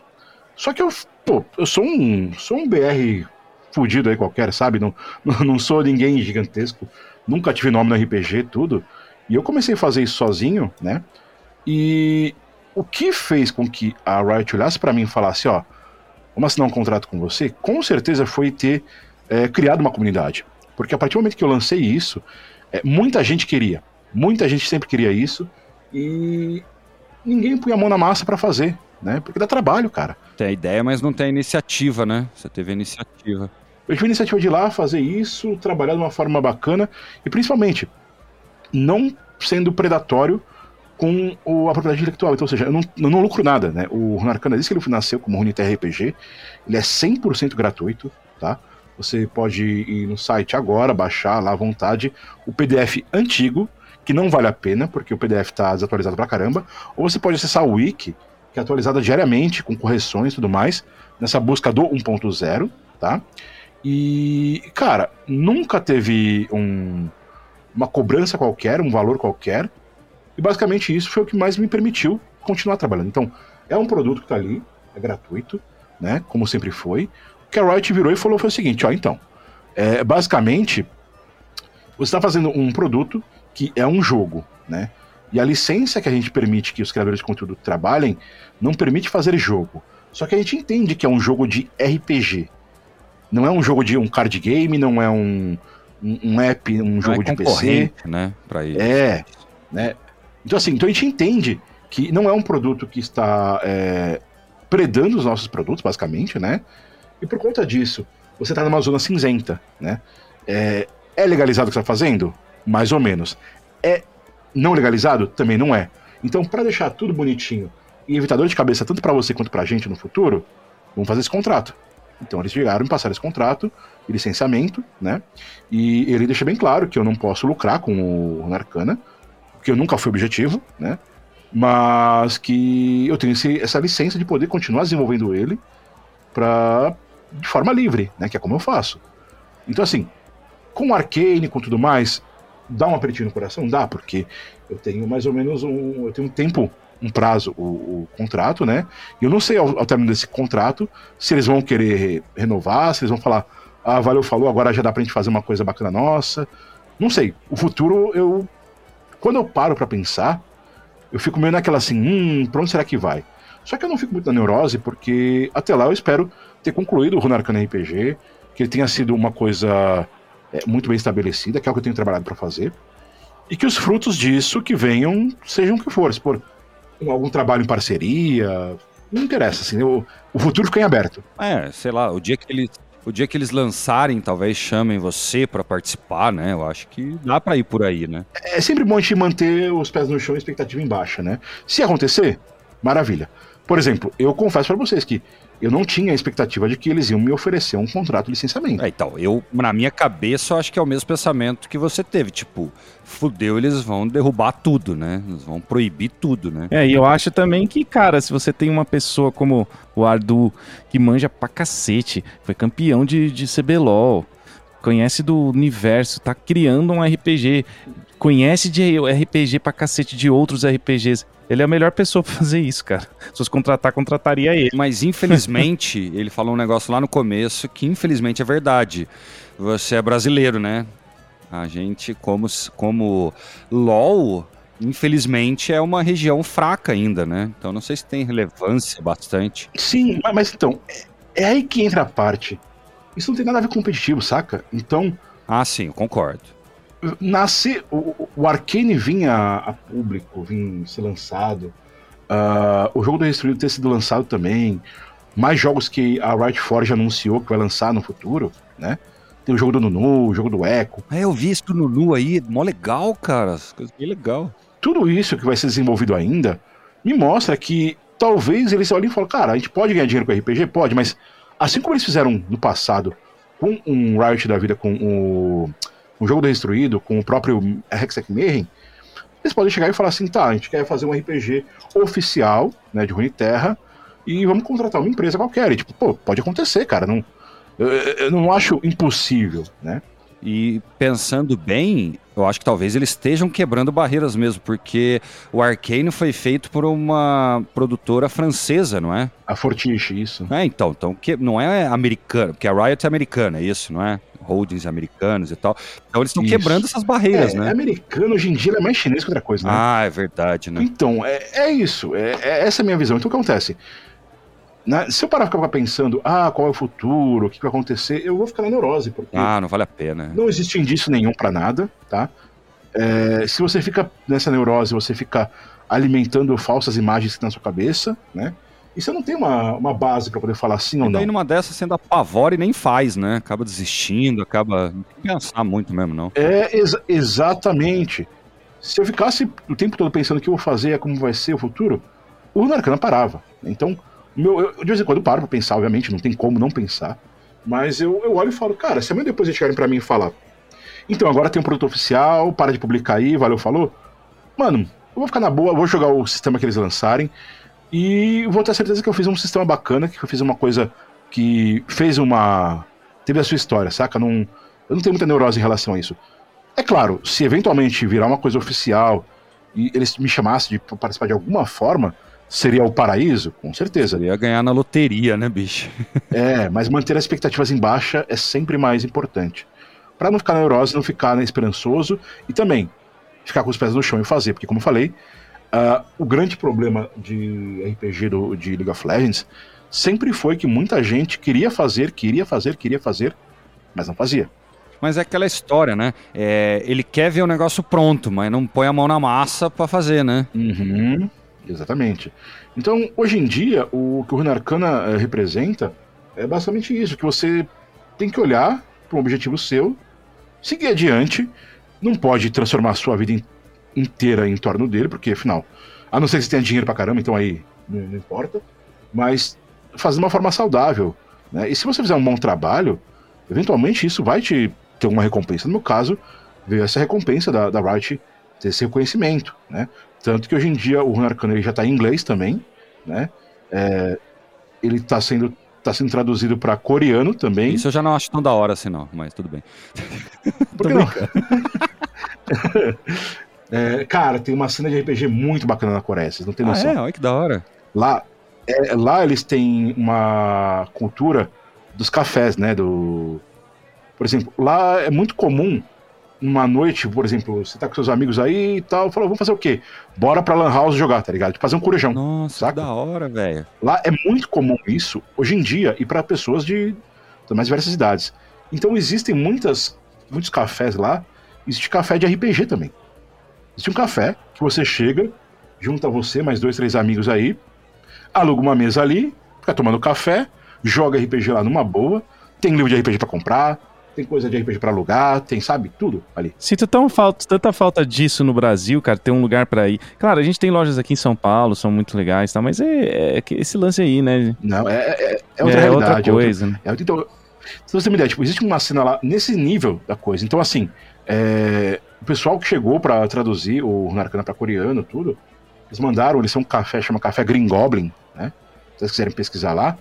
Speaker 3: Só que eu, pô, eu sou um, sou um BR fudido aí qualquer, sabe? Não, não sou ninguém gigantesco. Nunca tive nome no RPG, tudo. E eu comecei a fazer isso sozinho, né? E o que fez com que a Riot olhasse pra mim e falasse, ó, vamos assinar um contrato com você, com certeza foi ter é, criado uma comunidade. Porque a partir do momento que eu lancei isso, é, muita gente queria. Muita gente sempre queria isso. E ninguém punha a mão na massa pra fazer, né? Porque dá trabalho, cara.
Speaker 2: Tem a ideia, mas não tem a iniciativa, né? Você teve a iniciativa.
Speaker 3: Eu tive a iniciativa de ir lá fazer isso, trabalhar de uma forma bacana e principalmente não sendo predatório com a propriedade intelectual. Então, ou seja, eu não, eu não lucro nada, né? O Runarcana disse que ele nasceu como Runeterra RPG, ele é 100% gratuito, tá? Você pode ir no site agora, baixar lá à vontade o PDF antigo, que não vale a pena, porque o PDF tá desatualizado pra caramba, ou você pode acessar o Wiki, que é atualizada diariamente, com correções e tudo mais, nessa busca do 1.0, tá? E, cara, nunca teve um, uma cobrança qualquer, um valor qualquer. E basicamente isso foi o que mais me permitiu continuar trabalhando. Então, é um produto que tá ali, é gratuito, né? Como sempre foi. O que a Riot virou e falou foi o seguinte, ó, então. É, basicamente, você está fazendo um produto que é um jogo, né? E a licença que a gente permite que os criadores de conteúdo trabalhem não permite fazer jogo. Só que a gente entende que é um jogo de RPG. Não é um jogo de um card game, não é um, um, um app, um
Speaker 2: Não
Speaker 3: jogo
Speaker 2: é
Speaker 3: de PC.
Speaker 2: né? Pra isso.
Speaker 3: É, né? Então assim, então a gente entende que não é um produto que está é, predando os nossos produtos, basicamente, né? E por conta disso, você está numa zona cinzenta, né? É, é legalizado o que você está fazendo? Mais ou menos. É não legalizado? Também não é. Então, para deixar tudo bonitinho e evitar dor de cabeça tanto para você quanto para a gente no futuro, vamos fazer esse contrato. Então eles chegaram e passaram esse contrato de licenciamento, né? E ele deixa bem claro que eu não posso lucrar com o Narcana, porque eu nunca fui objetivo, né? Mas que eu tenho esse- essa licença de poder continuar desenvolvendo ele pra, de forma livre, né? Que é como eu faço. Então, assim, com o Arcane, com tudo mais, dá um aperitivo no coração? Dá, porque eu tenho mais ou menos um. Eu tenho um tempo, um prazo, o, o contrato, né? E eu não sei ao, ao término desse contrato se eles vão querer re- renovar, se eles vão falar, ah, valeu, falou, agora já dá pra gente fazer uma coisa bacana nossa. Não sei. O futuro, eu. Quando eu paro pra pensar, eu fico meio naquela assim, hum, pra onde será que vai? Só que eu não fico muito na neurose, porque até lá eu espero ter concluído o Runarcana RPG, que ele tenha sido uma coisa é, muito bem estabelecida, que é o que eu tenho trabalhado pra fazer, e que os frutos disso que venham sejam o que for, se for algum trabalho em parceria, não interessa, assim, o, o futuro fica em aberto.
Speaker 2: É, sei lá, o dia que eles, o dia que eles lançarem, talvez chamem você pra participar, né? Eu acho que dá pra ir por aí, né?
Speaker 3: É sempre bom a gente manter os pés no chão e a expectativa em baixa, né? Se acontecer, maravilha. Por exemplo, eu confesso pra vocês que eu não tinha a expectativa de que eles iam me oferecer um contrato de licenciamento.
Speaker 2: É, então, eu, na minha cabeça, eu acho que é o mesmo pensamento que você teve. Tipo, fudeu, eles vão derrubar tudo, né? Eles vão proibir tudo, né?
Speaker 1: É, e eu acho também que, cara, se você tem uma pessoa como o Ardu, que manja pra cacete, foi campeão de, de CBLOL, conhece do universo, tá criando um RPG, conhece de RPG pra cacete de outros RPGs. Ele é a melhor pessoa pra fazer isso, cara. Se fosse contratar, contrataria ele.
Speaker 2: Mas infelizmente, ele falou um negócio lá no começo que infelizmente é verdade. Você é brasileiro, né? A gente, como, como LOL, infelizmente, é uma região fraca ainda, né? Então não sei se tem relevância bastante.
Speaker 3: Sim, mas, então, é, é aí que entra a parte. Isso não tem nada a ver com competitivo, saca? Então.
Speaker 2: Ah, sim, eu concordo.
Speaker 3: Nascer. O, o Arcane vinha a público, vinha ser lançado. Uh, o jogo do Destruído ter sido lançado também. Mais jogos que a Riot Forge anunciou que vai lançar no futuro, né? Tem o jogo do Nunu, o jogo do Echo.
Speaker 2: É, eu vi esse do Nunu aí, mó legal, cara. Coisa bem legal.
Speaker 3: Tudo isso que vai ser desenvolvido ainda me mostra que talvez eles olhem e falem, cara, a gente pode ganhar dinheiro com RPG? Pode, mas assim como eles fizeram no passado com um Riot da vida, com o, o jogo do Destruído, com o próprio Hextech Mayhem, eles podem chegar e falar assim, tá, a gente quer fazer um RPG oficial, né, de Runeterra, e vamos contratar uma empresa qualquer. E tipo, pô, pode acontecer, cara, não eu, eu não acho impossível, né?
Speaker 2: E pensando bem, eu acho que talvez eles estejam quebrando barreiras mesmo, porque o Arcane foi feito por uma produtora francesa, não é?
Speaker 3: A Fortiche, isso.
Speaker 2: É, então, então que, não é americana, porque a Riot é americana, é isso, não é? Holdings americanos e tal. Então eles estão quebrando essas barreiras,
Speaker 3: é,
Speaker 2: né?
Speaker 3: É americano, hoje em dia, é mais chinês que outra coisa, né?
Speaker 2: Ah, é verdade, né?
Speaker 3: Então, é, é isso. É, é, essa é a minha visão. Então o que acontece? Né? Se eu parar ficar pensando, ah, qual é o futuro, o que vai acontecer, eu vou ficar na neurose. Porque
Speaker 2: ah, não vale a pena.
Speaker 3: Não existe indício nenhum para nada, tá? É, se você fica nessa neurose, você fica alimentando falsas imagens na sua cabeça, né? E você não tem uma, uma base para poder falar sim ou não. E daí
Speaker 2: numa dessas você ainda apavora e nem faz, né? Acaba desistindo, acaba. Não tem que pensar muito mesmo, não.
Speaker 3: É, ex exatamente. Se eu ficasse o tempo todo pensando o que eu vou fazer, como vai ser o futuro, o Runarcana parava. Então, meu, eu, de vez em quando eu paro pra pensar, obviamente, não tem como não pensar. Mas eu, eu olho e falo, cara, se amanhã depois eles chegarem pra mim e falar, então agora tem um produto oficial, para de publicar aí, valeu, falou. Mano, eu vou ficar na boa, vou jogar o sistema que eles lançarem. E vou ter certeza que eu fiz um sistema bacana, que eu fiz uma coisa que fez uma. teve a sua história, saca? Não, eu não tenho muita neurose em relação a isso. É claro, se eventualmente virar uma coisa oficial e eles me chamassem de participar de alguma forma, seria o paraíso? Com certeza.
Speaker 2: Ia ganhar na loteria, né, bicho?
Speaker 3: é, mas manter as expectativas em baixa é sempre mais importante. para não ficar neurose, não ficar né, esperançoso e também ficar com os pés no chão e fazer, porque como eu falei, uh, o grande problema de RPG do, de League of Legends sempre foi que muita gente queria fazer, queria fazer, queria fazer, mas não fazia.
Speaker 2: Mas é aquela história, né? É, ele quer ver o negócio pronto, mas não põe a mão na massa para fazer, né?
Speaker 3: Uhum. Exatamente. Então, hoje em dia, o que o Rune Arcana eh, representa é basicamente isso, que você tem que olhar para um objetivo seu, seguir adiante, não pode transformar a sua vida in inteira em torno dele, porque afinal, a não ser que você tenha dinheiro pra caramba, então aí não, importa, mas fazer de uma forma saudável. Né? E se você fizer um bom trabalho, eventualmente isso vai te ter uma recompensa. No meu caso, veio essa recompensa da, da Riot ter esse reconhecimento, né? Tanto que hoje em dia o Rune Arcana já está em inglês também, né? É, ele está sendo, tá sendo traduzido para coreano também.
Speaker 2: Isso eu já não acho tão da hora assim, não, mas tudo bem.
Speaker 3: Por que não? é, cara, tem uma cena de RPG muito bacana na Coreia, vocês não tem noção. Ah,
Speaker 2: é? Olha que da hora.
Speaker 3: Lá, é, lá eles têm uma cultura dos cafés, né? Do... Por exemplo, lá é muito comum uma noite, por exemplo, você tá com seus amigos aí e tal, falou, vamos fazer o quê? Bora pra Lan House jogar, tá ligado? Fazer um corujão.
Speaker 2: Nossa, saca? da hora, velho.
Speaker 3: Lá é muito comum isso, hoje em dia, e para pessoas de, de mais diversas idades. Então existem muitas, muitos cafés lá, existe café de RPG também. Existe um café que você chega, junta você, mais dois, três amigos aí, aluga uma mesa ali, fica tomando café, joga RPG lá numa boa, tem livro de RPG para comprar, tem coisa de RPG para alugar, tem, sabe, tudo ali.
Speaker 1: Sinto tão falta, tanta falta disso no Brasil, cara, ter um lugar para ir. Claro, a gente tem lojas aqui em São Paulo, são muito legais, tá, mas é, é esse lance aí, né?
Speaker 3: Não, é, é, é outra
Speaker 1: é
Speaker 3: realidade.
Speaker 1: Outra coisa,
Speaker 3: é
Speaker 1: outra,
Speaker 3: né? É, então, se você me der, tipo, existe uma cena lá nesse nível da coisa. Então, assim, é, o pessoal que chegou para traduzir o Narcana para coreano, tudo, eles mandaram, eles são um café, chama Café Green Goblin, né? Se vocês quiserem pesquisar lá.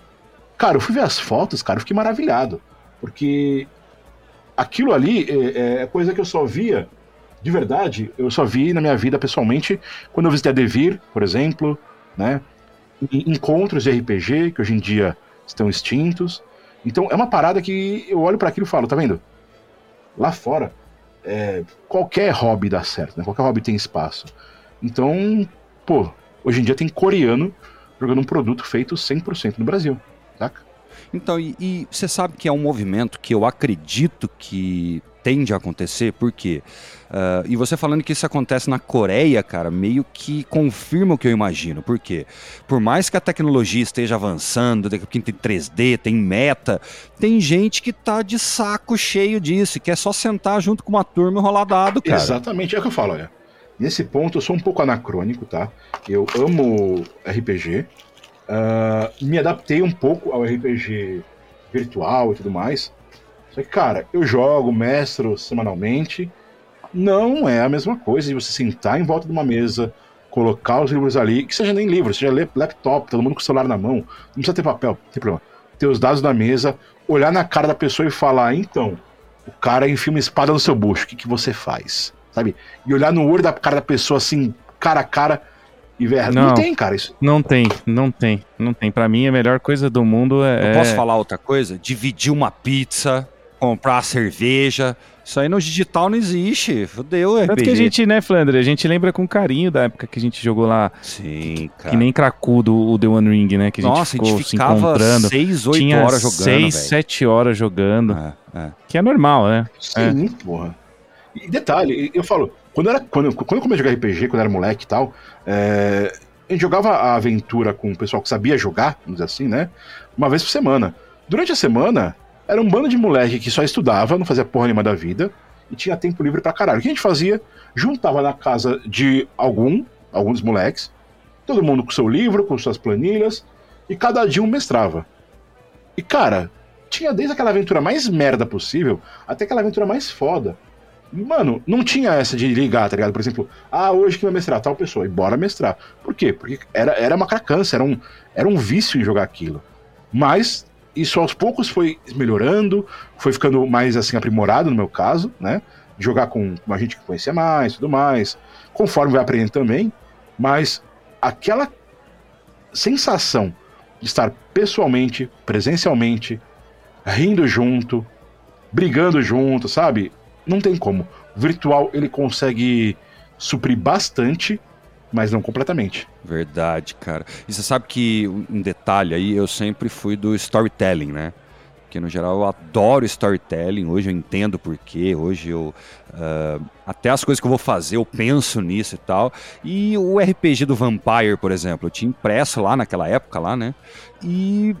Speaker 3: Cara, eu fui ver as fotos, cara, eu fiquei maravilhado. Porque aquilo ali é, é, coisa que eu só via, de verdade, eu só vi na minha vida pessoalmente quando eu visitei a Devir, por exemplo, né? Encontros de RPG, que hoje em dia estão extintos. Então é uma parada que eu olho para aquilo e falo, tá vendo? Lá fora, é, qualquer hobby dá certo, né? Qualquer hobby tem espaço. Então, pô, hoje em dia tem coreano jogando um produto feito 100% no Brasil, saca?
Speaker 2: Então, e, e você sabe que é um movimento que eu acredito que tende a acontecer, por quê? Uh, e você falando que isso acontece na Coreia, cara, meio que confirma o que eu imagino. Por quê? Por mais que a tecnologia esteja avançando, daqui tem 3D, tem meta, tem gente que tá de saco cheio disso, que é só sentar junto com uma turma e rolar dado, cara.
Speaker 3: Exatamente, é o que eu falo, olha. Nesse ponto eu sou um pouco anacrônico, tá? Eu amo RPG, uh, ah, me adaptei um pouco ao RPG virtual e tudo mais. Só que, cara, eu jogo, mestro semanalmente. Não é a mesma coisa de você sentar em volta de uma mesa, colocar os livros ali, que seja nem livro, seja laptop, todo mundo com o celular na mão, não precisa ter papel, não tem problema. Ter os dados na mesa, olhar na cara da pessoa e falar, então, o cara enfia uma espada no seu bucho, o que, que você faz? Sabe? E olhar no olho da cara da pessoa assim, cara a cara, e ver. Não, não, tem, cara, isso.
Speaker 1: Não tem, não tem, não tem. Para mim, a melhor coisa do mundo é.
Speaker 2: Eu posso é falar outra coisa? Dividir uma pizza, comprar cerveja. Isso aí no digital não existe. Fudeu,
Speaker 1: RPG. Tanto que a gente, né, Flandre, a gente lembra com carinho da época que a gente jogou lá.
Speaker 2: Sim, cara.
Speaker 1: Que nem cracudo o The One Ring, né? Que a gente Nossa, ficou a gente se encontrando.
Speaker 2: 6, 8 Tinha horas jogando. 6,
Speaker 1: 7 horas jogando. É, é. Que é normal, né?
Speaker 3: Sim, é. porra. E detalhe, eu falo, quando, era, quando, quando eu comecei a jogar RPG, quando eu era moleque e tal, é, a gente jogava a aventura com o pessoal que sabia jogar, vamos dizer assim, né? Uma vez por semana. Durante a semana, era um bando de moleque que só estudava, não fazia porra nenhuma da vida, e tinha tempo livre pra caralho. O que a gente fazia? Juntava na casa de algum, alguns moleques, todo mundo com seu livro, com suas planilhas, e cada dia um mestrava. E cara, tinha desde aquela aventura mais merda possível até aquela aventura mais foda. Mano, não tinha essa de ligar, tá ligado? Por exemplo, ah, hoje que vai mestrar tal pessoa, e bora mestrar. Por quê? Porque era, era uma cracança, era um, era um vício em jogar aquilo. Mas isso aos poucos foi melhorando, foi ficando mais assim aprimorado no meu caso, né? Jogar com uma gente que conhecia mais, tudo mais, conforme vai aprendendo também, mas aquela sensação de estar pessoalmente, presencialmente, rindo junto, brigando junto, sabe? Não tem como. O virtual ele consegue suprir bastante mas não completamente.
Speaker 2: Verdade, cara. E você sabe que um detalhe aí, eu sempre fui do storytelling, né? Porque no geral eu adoro storytelling, hoje eu entendo porquê, hoje eu. Uh, até as coisas que eu vou fazer, eu penso nisso e tal. E o RPG do Vampire, por exemplo, eu tinha impresso lá naquela época lá, né? E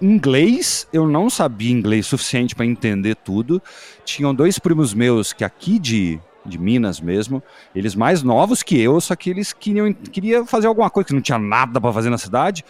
Speaker 2: inglês, eu não sabia inglês suficiente para entender tudo. Tinham dois primos meus que aqui de de Minas mesmo. Eles mais novos que eu, só que eles queriam, queria fazer alguma coisa que não tinha nada para fazer na cidade.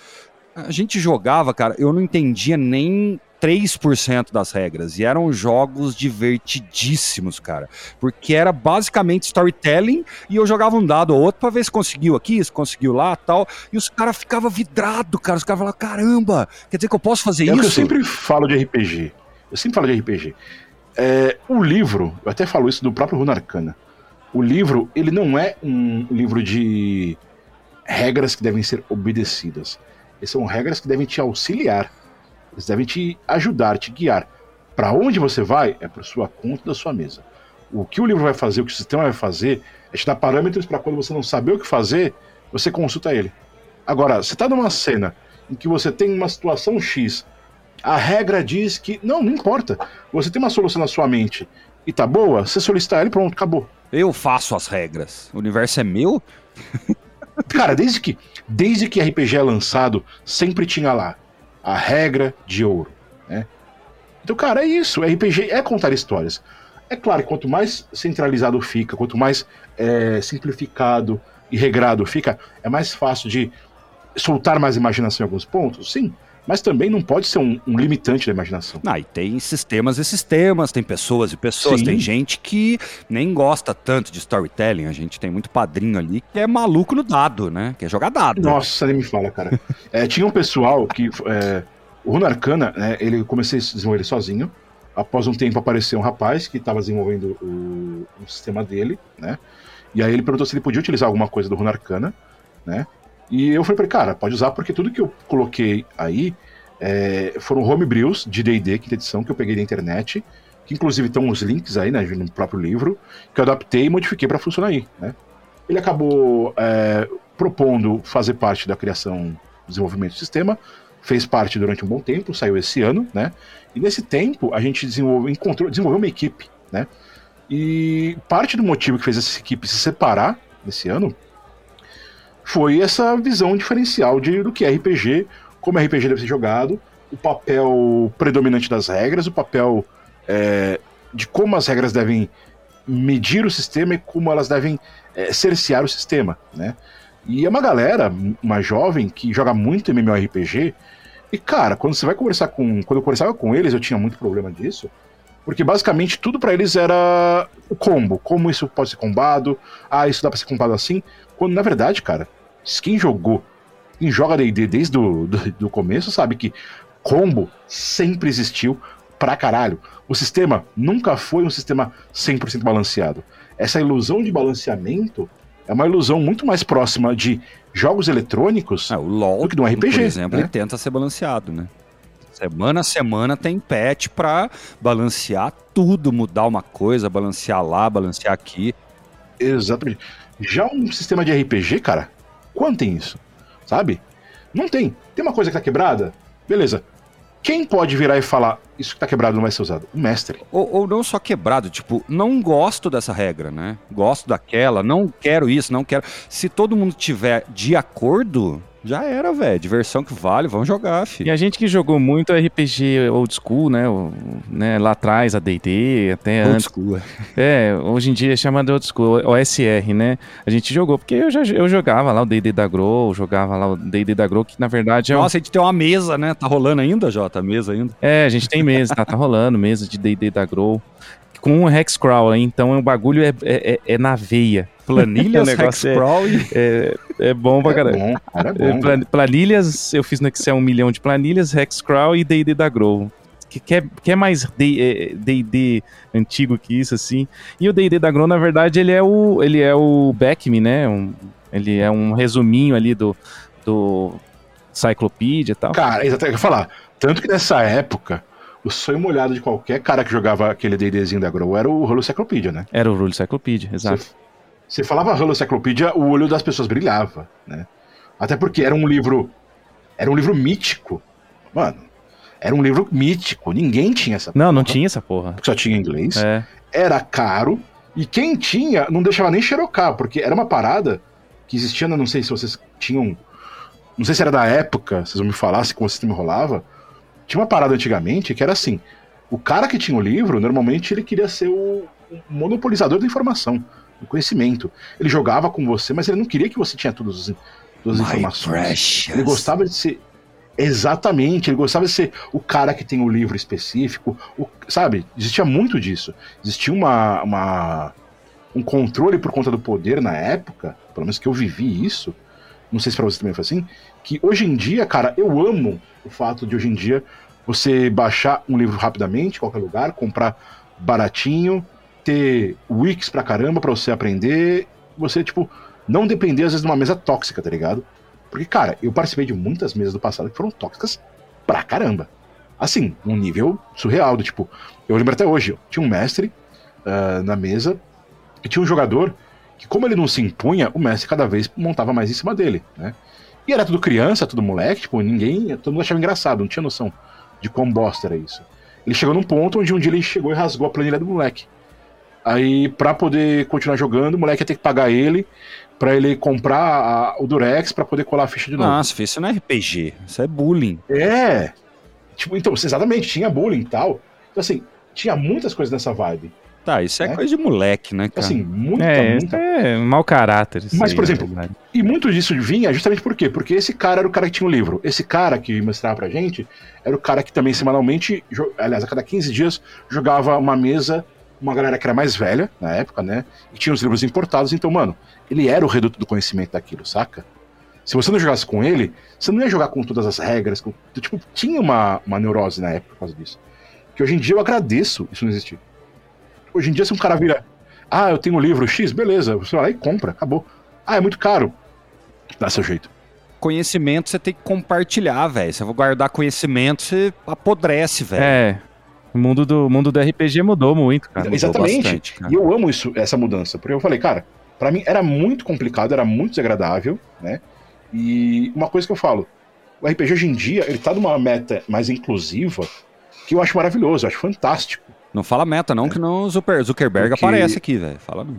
Speaker 2: A gente jogava, cara, eu não entendia nem 3% das regras. E eram jogos divertidíssimos, cara. Porque era basicamente storytelling e eu jogava um dado ou outro pra ver se conseguiu aqui, se conseguiu lá tal. E os caras ficavam vidrados, cara. Os caras falavam, caramba, quer dizer que eu posso fazer é isso?
Speaker 3: eu sempre falo de RPG. Eu sempre falo de RPG. É, o livro, eu até falo isso do próprio Runarcana. O livro, ele não é um livro de regras que devem ser obedecidas. são regras que devem te auxiliar. Eles devem te ajudar, te guiar. Para onde você vai é para sua conta da sua mesa. O que o livro vai fazer, o que o sistema vai fazer, é te dar parâmetros para quando você não saber o que fazer, você consulta ele. Agora, você está numa cena em que você tem uma situação X a regra diz que. Não, não importa. Você tem uma solução na sua mente e tá boa, você solicitar ele pronto, acabou.
Speaker 2: Eu faço as regras. O universo é meu?
Speaker 3: Cara, desde que, desde que RPG é lançado, sempre tinha lá a regra de ouro. Né? Então, cara, é isso. RPG é contar histórias. É claro que quanto mais centralizado fica, quanto mais é, simplificado e regrado fica, é mais fácil de soltar mais imaginação em alguns pontos, sim mas também não pode ser um, um limitante da imaginação.
Speaker 2: Ah, e tem sistemas e sistemas, tem pessoas e pessoas, Sim. tem gente que nem gosta tanto de storytelling, a gente tem muito padrinho ali que é maluco no dado, né? Quer jogar dado.
Speaker 3: Nossa, nem me fala, cara. é, tinha um pessoal que. É, o Runa Arcana, né, ele comecei a desenvolver ele sozinho. Após um tempo apareceu um rapaz que estava desenvolvendo o, o, sistema dele, né? E aí ele perguntou se ele podia utilizar alguma coisa do Runa Arcana, né? E eu falei pra ele, cara, pode usar, porque tudo que eu coloquei aí é, foram homebrews de D&D, quinta edição, que eu peguei da internet, que inclusive estão os links aí, né, no próprio livro, que eu adaptei e modifiquei para funcionar aí, né? ele acabou é, propondo fazer parte da criação, desenvolvimento do sistema, fez parte durante um bom tempo, saiu esse ano, né? E nesse tempo a gente desenvolveu, encontrou, desenvolveu uma equipe, né? E parte do motivo que fez essa equipe se separar nesse ano foi essa visão diferencial de, do que é RPG, como RPG deve ser jogado, o papel predominante das regras, o papel é, de como as regras devem medir o sistema e como elas devem é, cercear o sistema, né? E é uma galera, uma jovem, que joga muito MMORPG. E, cara, quando você vai conversar com. Quando eu conversava com eles, eu tinha muito problema disso. Porque basicamente tudo para eles era o combo. Como isso pode ser combado. Ah, isso dá pra ser combado assim. Quando na verdade, cara, quem jogou, quem joga DD desde o do, do começo, sabe que combo sempre existiu pra caralho. O sistema nunca foi um sistema 100% balanceado. Essa ilusão de balanceamento é uma ilusão muito mais próxima de jogos eletrônicos
Speaker 2: é, o LoL,
Speaker 3: do que de um RPG.
Speaker 2: Por exemplo,
Speaker 3: né?
Speaker 2: ele tenta ser balanceado, né? Semana a semana tem patch pra balancear tudo, mudar uma coisa, balancear lá, balancear aqui.
Speaker 3: Exatamente. Já um sistema de RPG, cara, quando tem isso? Sabe? Não tem. Tem uma coisa que tá quebrada? Beleza. Quem pode virar e falar, isso que tá quebrado não vai ser usado? O mestre.
Speaker 2: Ou, ou, não só quebrado, tipo, não gosto dessa regra, né? Gosto daquela, não quero isso, não quero. Se todo mundo tiver de acordo, já era, velho. Diversão que vale, vamos jogar, filho.
Speaker 1: E a gente que jogou muito RPG old school, né? O, né lá atrás, a D&D, até
Speaker 2: old
Speaker 1: antes.
Speaker 2: School.
Speaker 1: É, hoje em dia é chamado old school, OSR, né? A gente jogou, porque eu, já, eu jogava lá o D&D da Grow, jogava lá o D&D da Grow, que na verdade é...
Speaker 2: Nossa, a gente tem uma mesa, né? Tá rolando ainda, Jota? Mesa ainda?
Speaker 1: É, a gente tem mesa, tá, tá rolando, mesa de D&D da Grow. Com o Hexcrawl, então o bagulho é, é, é na veia.
Speaker 2: Planilhas,
Speaker 1: O negócio é-
Speaker 2: Hexcrawl e...
Speaker 1: É, é bom pra caralho.
Speaker 3: bom, cara, é
Speaker 1: É,
Speaker 3: bom.
Speaker 1: plan- planilhas, eu fiz no Excel um milhão de planilhas, Hexcrawl e D&D da Grow. Que quer, quer mais é, D&D antigo que isso, assim. E o D&D da Grow, na verdade, ele é o, ele é o Backme, né? Um- ele é um resuminho ali do, do Cyclopedia e tal.
Speaker 3: Cara, exatamente, eu ia falar. Tanto que nessa época, o sonho molhado de qualquer cara que jogava aquele D&Dzinho da Grow era o Halo Cyclopedia, né?
Speaker 1: Era o Rule Cyclopedia, exato.
Speaker 3: Você, você falava Halo Cyclopedia, o olho das pessoas brilhava, né? Até porque era um livro. Era um livro mítico. Mano, era um livro mítico. Ninguém tinha essa
Speaker 1: Não, não
Speaker 3: porra,
Speaker 1: tinha essa porra.
Speaker 3: Porque só tinha inglês.
Speaker 1: É.
Speaker 3: Era caro. E quem tinha não deixava nem xerocar, porque era uma parada que existia, não sei se vocês tinham. Não sei se era da época, vocês vão me falar se como o sistema rolava. Tinha uma parada antigamente que era assim: o cara que tinha o livro, normalmente ele queria ser o monopolizador da informação, conhecimento. Ele jogava com você, mas ele não queria que você tinha todas as, todas as informações.
Speaker 2: precious.
Speaker 3: Ele gostava de ser. Exatamente, ele gostava de ser o cara que tem o livro específico, o- sabe? Existia muito disso. Existia uma, uma- um controle por conta do poder na época, pelo menos que eu vivi isso. Não sei se pra você também foi assim. Que hoje em dia, cara, eu amo o fato de hoje em dia você baixar um livro rapidamente, em qualquer lugar, comprar baratinho, ter wikis pra caramba pra você aprender, você, tipo, não depender às vezes de uma mesa tóxica, tá ligado? Porque, cara, eu participei de muitas mesas do passado que foram tóxicas pra caramba. Assim, num nível surreal, do tipo, eu lembro até hoje, tinha um mestre ah, na mesa e tinha um jogador que, como ele não se impunha, o mestre cada vez montava mais em cima dele, né? E era tudo criança, tudo moleque, tipo, ninguém, todo mundo achava engraçado, não tinha noção de quão bosta era isso. Ele chegou num ponto onde um dia ele chegou e rasgou a planilha do moleque. Aí, pra poder continuar jogando, o moleque ia ter que pagar ele pra ele comprar a- o Durex pra poder colar a ficha de novo.
Speaker 2: Nossa, filho, isso não é RPG, isso é bullying.
Speaker 3: É. Tipo, então, exatamente, tinha bullying e tal. Então, assim, tinha muitas coisas nessa vibe.
Speaker 2: Tá, isso é,
Speaker 3: É?
Speaker 2: coisa de moleque, né, cara?
Speaker 3: Assim, muita,
Speaker 1: É,
Speaker 3: muita.
Speaker 1: é mau caráter. isso
Speaker 3: Mas,
Speaker 1: aí,
Speaker 3: por exemplo. E muito disso vinha justamente por quê? Porque esse cara era o cara que tinha o livro. Esse cara que mostrava pra gente era o cara que também semanalmente, aliás, a cada 15 dias, jogava uma mesa, uma galera que era mais velha na época, né? E tinha os livros importados. Então, mano, ele era o reduto do conhecimento daquilo, saca? Se você não jogasse com ele, você não ia jogar com todas as regras. Com, tipo, tinha uma, uma neurose na época por causa disso. Que hoje em dia eu agradeço isso não existir. Hoje em dia, se um cara vira, ah, eu tenho um livro X, beleza, você vai lá e compra, acabou. Ah, é muito caro. Dá seu jeito.
Speaker 2: Conhecimento você tem que compartilhar, velho. Se eu vou guardar conhecimento, você apodrece, velho.
Speaker 1: É. O mundo do, mundo do RPG mudou muito, cara.
Speaker 2: Mudou
Speaker 3: Exatamente.
Speaker 2: bastante, cara.
Speaker 3: E eu amo isso, essa mudança. Porque eu falei, cara, Para mim era muito complicado, era muito desagradável, né? E uma coisa que eu falo, o RPG hoje em dia, ele tá numa meta mais inclusiva, que eu acho maravilhoso, eu acho fantástico.
Speaker 2: Não fala meta, não, é. que não o Zuckerberg Porque... aparece aqui, velho. Fala não.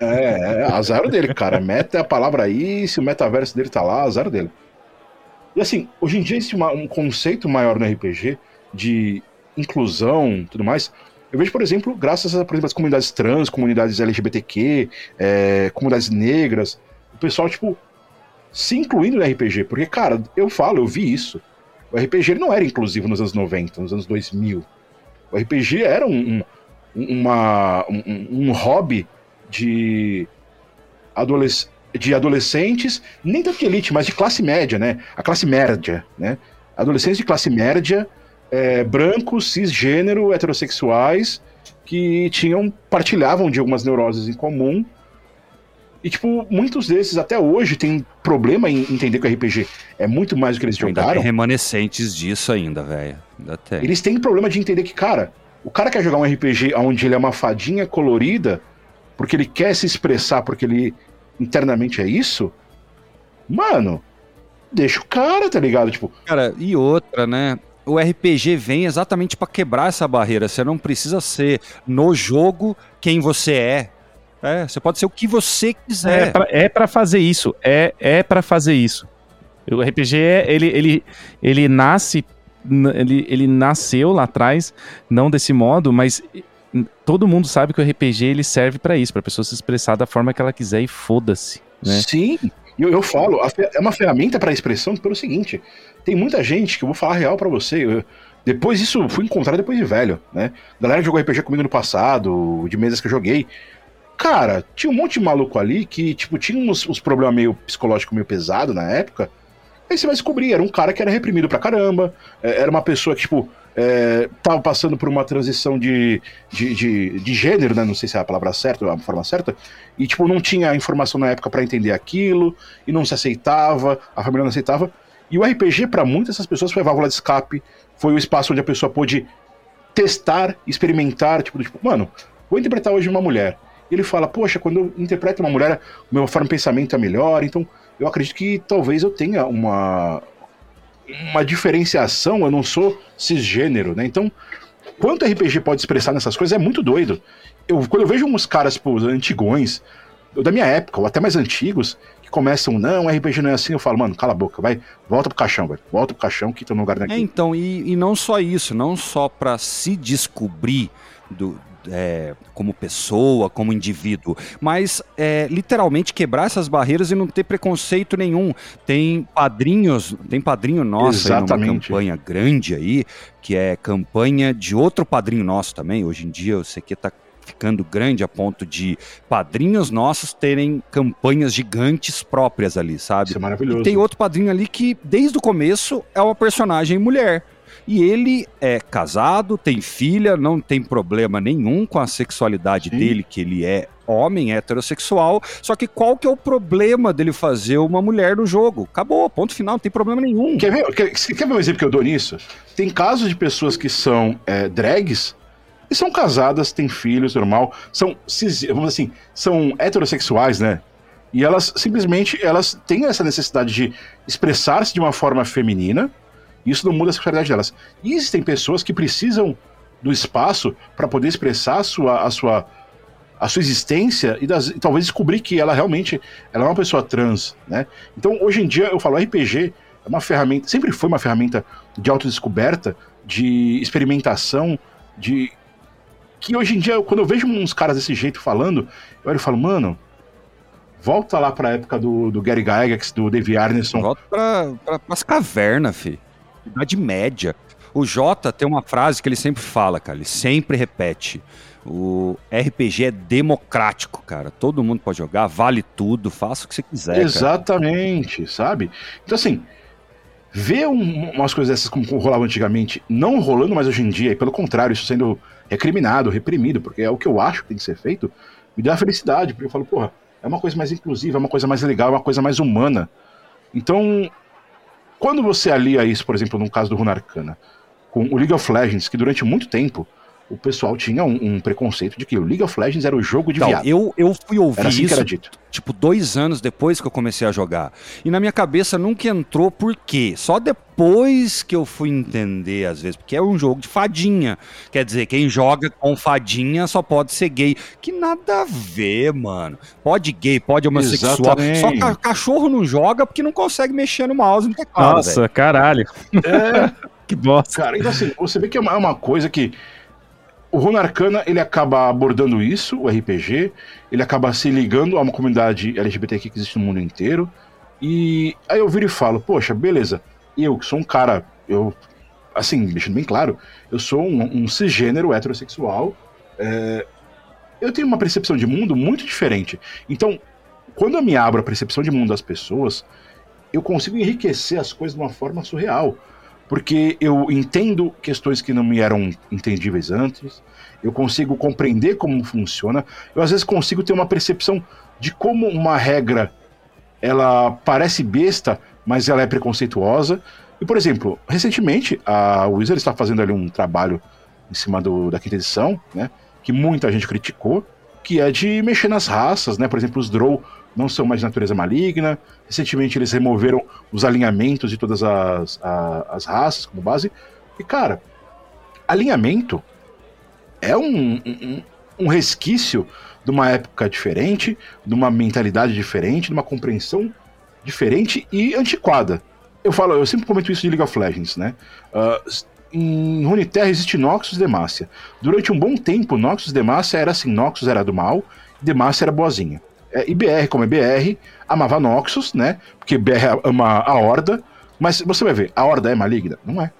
Speaker 3: É, é, azar dele, cara. Meta é a palavra aí, se o metaverso dele tá lá, azar dele. E assim, hoje em dia existe uma, um conceito maior no RPG de inclusão tudo mais. Eu vejo, por exemplo, graças a, por exemplo, as comunidades trans, comunidades LGBTQ, é, comunidades negras, o pessoal, tipo, se incluindo no RPG. Porque, cara, eu falo, eu vi isso. O RPG não era inclusivo nos anos 90, nos anos 2000. O RPG era um, um, uma, um, um hobby de, adolesc de adolescentes, nem de elite, mas de classe média, né? A classe média, né? Adolescentes de classe média, é, brancos, cisgênero, heterossexuais, que tinham, partilhavam de algumas neuroses em comum. E, tipo, muitos desses até hoje têm problema em entender que o RPG é muito mais do que eles ainda jogaram. Tem
Speaker 2: remanescentes disso ainda, velho.
Speaker 3: Eles têm problema de entender que, cara, o cara quer jogar um RPG onde ele é uma fadinha colorida porque ele quer se expressar, porque ele internamente é isso, mano, deixa o cara, tá ligado? Tipo.
Speaker 2: Cara, e outra, né? O RPG vem exatamente para quebrar essa barreira. Você não precisa ser no jogo quem você é. É, você pode ser o que você quiser.
Speaker 1: É para é fazer isso. É, é para fazer isso. O RPG, ele, ele, ele nasce. Ele, ele nasceu lá atrás, não desse modo, mas todo mundo sabe que o RPG ele serve para isso, para pessoa se expressar da forma que ela quiser e foda-se. Né?
Speaker 3: Sim, eu, eu falo, é uma ferramenta para expressão pelo seguinte: tem muita gente que eu vou falar real para você. Eu, depois isso fui encontrar depois de velho, né? Galera jogou RPG comigo no passado, de mesas que eu joguei. Cara, tinha um monte de maluco ali que, tipo, tinha uns, uns problemas meio psicológicos meio pesado na época. Aí você vai descobrir, era um cara que era reprimido pra caramba, é, era uma pessoa que, tipo, é, tava passando por uma transição de, de, de, de, gênero, né? Não sei se é a palavra certa, a forma certa. E, tipo, não tinha informação na época para entender aquilo, e não se aceitava, a família não aceitava. E o RPG, para muitas dessas pessoas, foi a válvula de escape, foi o espaço onde a pessoa pôde testar, experimentar, tipo, tipo mano, vou interpretar hoje uma mulher. E ele fala, poxa, quando eu interpreto uma mulher, meu forma de pensamento é melhor, então eu acredito que talvez eu tenha uma, uma diferenciação, eu não sou cisgênero, né? Então, quanto RPG pode expressar nessas coisas é muito doido. Eu, quando eu vejo uns caras, tipo, antigões, da minha época, ou até mais antigos, que começam, não, RPG não é assim, eu falo, mano, cala a boca, vai, volta pro caixão, velho. Volta pro caixão que tá no lugar daqui. É,
Speaker 2: então, e, e não só isso, não só para se descobrir do, é, como pessoa, como indivíduo, mas é, literalmente quebrar essas barreiras e não ter preconceito nenhum. Tem padrinhos, tem padrinho nosso aí numa campanha grande aí, que é campanha de outro padrinho nosso também. Hoje em dia o CQ tá ficando grande a ponto de padrinhos nossos terem campanhas gigantes próprias ali, sabe?
Speaker 3: Isso é maravilhoso.
Speaker 2: E tem outro padrinho ali que, desde o começo, é uma personagem mulher. E ele é casado, tem filha, não tem problema nenhum com a sexualidade Sim. dele, que ele é homem heterossexual. Só que qual que é o problema dele fazer uma mulher no jogo? Acabou, ponto final, não tem problema nenhum.
Speaker 3: Quer ver, quer, quer ver um exemplo que eu dou nisso? Tem casos de pessoas que são é, drags e são casadas, têm filhos, normal, são, vamos assim, são heterossexuais, né? E elas simplesmente elas têm essa necessidade de expressar-se de uma forma feminina, isso não muda a sexualidade delas. E existem pessoas que precisam do espaço para poder expressar a sua, a sua, a sua existência e, das, e, talvez descobrir que ela realmente ela é uma pessoa trans, né? Então, hoje em dia, eu falo, RPG é uma ferramenta, sempre foi uma ferramenta de autodescoberta, de experimentação, de... Que hoje em dia, quando eu vejo uns caras desse jeito falando, eu olho e falo, mano, volta lá pra época do, do Gary Gygax, do Dave Arneson.
Speaker 2: Volta pra, pra, pras cavernas, fi. Idade média. O Jota tem uma frase que ele sempre fala, cara, ele sempre repete. O RPG é democrático, cara. Todo mundo pode jogar, vale tudo, faça o que você quiser.
Speaker 3: Exatamente,
Speaker 2: cara.
Speaker 3: sabe? Então, assim, ver um, umas coisas dessas como rolava antigamente, não rolando mais hoje em dia, e pelo contrário, isso sendo recriminado, reprimido, porque é o que eu acho que tem que ser feito, me dá felicidade, porque eu falo, porra, é uma coisa mais inclusiva, é uma coisa mais legal, é uma coisa mais humana. Então, quando você alia isso, por exemplo, no caso do Runa Arcana, com o League of Legends, que durante muito tempo o pessoal tinha um, um, preconceito de que o League of Legends era o jogo de
Speaker 2: então,
Speaker 3: viado.
Speaker 2: Eu, eu fui ouvir
Speaker 3: era assim
Speaker 2: isso,
Speaker 3: dito.
Speaker 2: tipo, dois anos depois que eu comecei a jogar. E na minha cabeça nunca entrou por quê? Só depois que eu fui entender, às vezes, porque é um jogo de fadinha. Quer dizer, quem joga com fadinha só pode ser gay. Que nada a ver, mano. Pode gay, pode homossexual.
Speaker 3: Exatamente.
Speaker 2: Só ca cachorro não joga porque não consegue mexer no mouse no teclado.
Speaker 1: Nossa,
Speaker 2: véio.
Speaker 1: caralho.
Speaker 3: É.
Speaker 1: que bosta.
Speaker 3: Cara, então assim, você vê que é uma, é uma coisa que o Runa Arcana, ele acaba abordando isso, o RPG, ele acaba se ligando a uma comunidade LGBTQ que existe no mundo inteiro, e aí eu viro e falo, poxa, beleza, eu que sou um cara, eu, assim, deixando bem claro, eu sou um, um cisgênero heterossexual, é, eu tenho uma percepção de mundo muito diferente. Então, quando eu me abro a percepção de mundo das pessoas, eu consigo enriquecer as coisas de uma forma surreal porque eu entendo questões que não me eram entendíveis antes, eu consigo compreender como funciona, eu às vezes consigo ter uma percepção de como uma regra ela parece besta, mas ela é preconceituosa. E, por exemplo, recentemente a Wizard está fazendo ali um trabalho em cima do, da quinta edição, né, que muita gente criticou, que é de mexer nas raças, né? Por exemplo, os Drow não são mais de natureza maligna. Recentemente eles removeram os alinhamentos de todas as, a, as raças como base. E, cara, alinhamento é um, um, um, resquício de uma época diferente, de uma mentalidade diferente, de uma compreensão diferente e antiquada. Eu falo, eu sempre comento isso de League of Legends, né? Uh, em Runeterra existe Noxus e Demacia. Durante um bom tempo, Noxus e Demacia era assim, Noxus era do mal, Demacia era boazinha. É, IBR, como é BR, amava Noxus, né? Porque BR ama a Horda. Mas você vai ver, a Horda é maligna? Não é.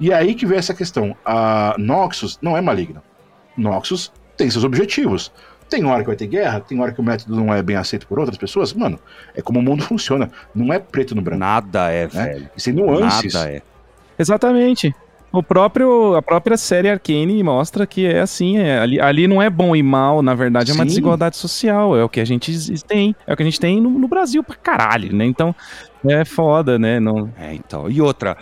Speaker 3: E é aí que vem essa questão. A Noxus não é maligna. Noxus tem seus objetivos. Tem hora que vai ter guerra, tem hora que o método não é bem aceito por outras pessoas. Mano, é como o mundo funciona. Não é preto no branco.
Speaker 2: Nada é,
Speaker 3: né?
Speaker 2: velho.
Speaker 3: E sem nuances.
Speaker 2: Nada é.
Speaker 1: Exatamente. O próprio, a própria série Arcane mostra que é assim, é, ali, ali não é bom e mal, na verdade é uma
Speaker 3: Sim.
Speaker 1: desigualdade social, é o que a gente tem, é o que a gente tem no, no Brasil pra caralho, né? Então, é foda, né? Não...
Speaker 2: É, então. E outra,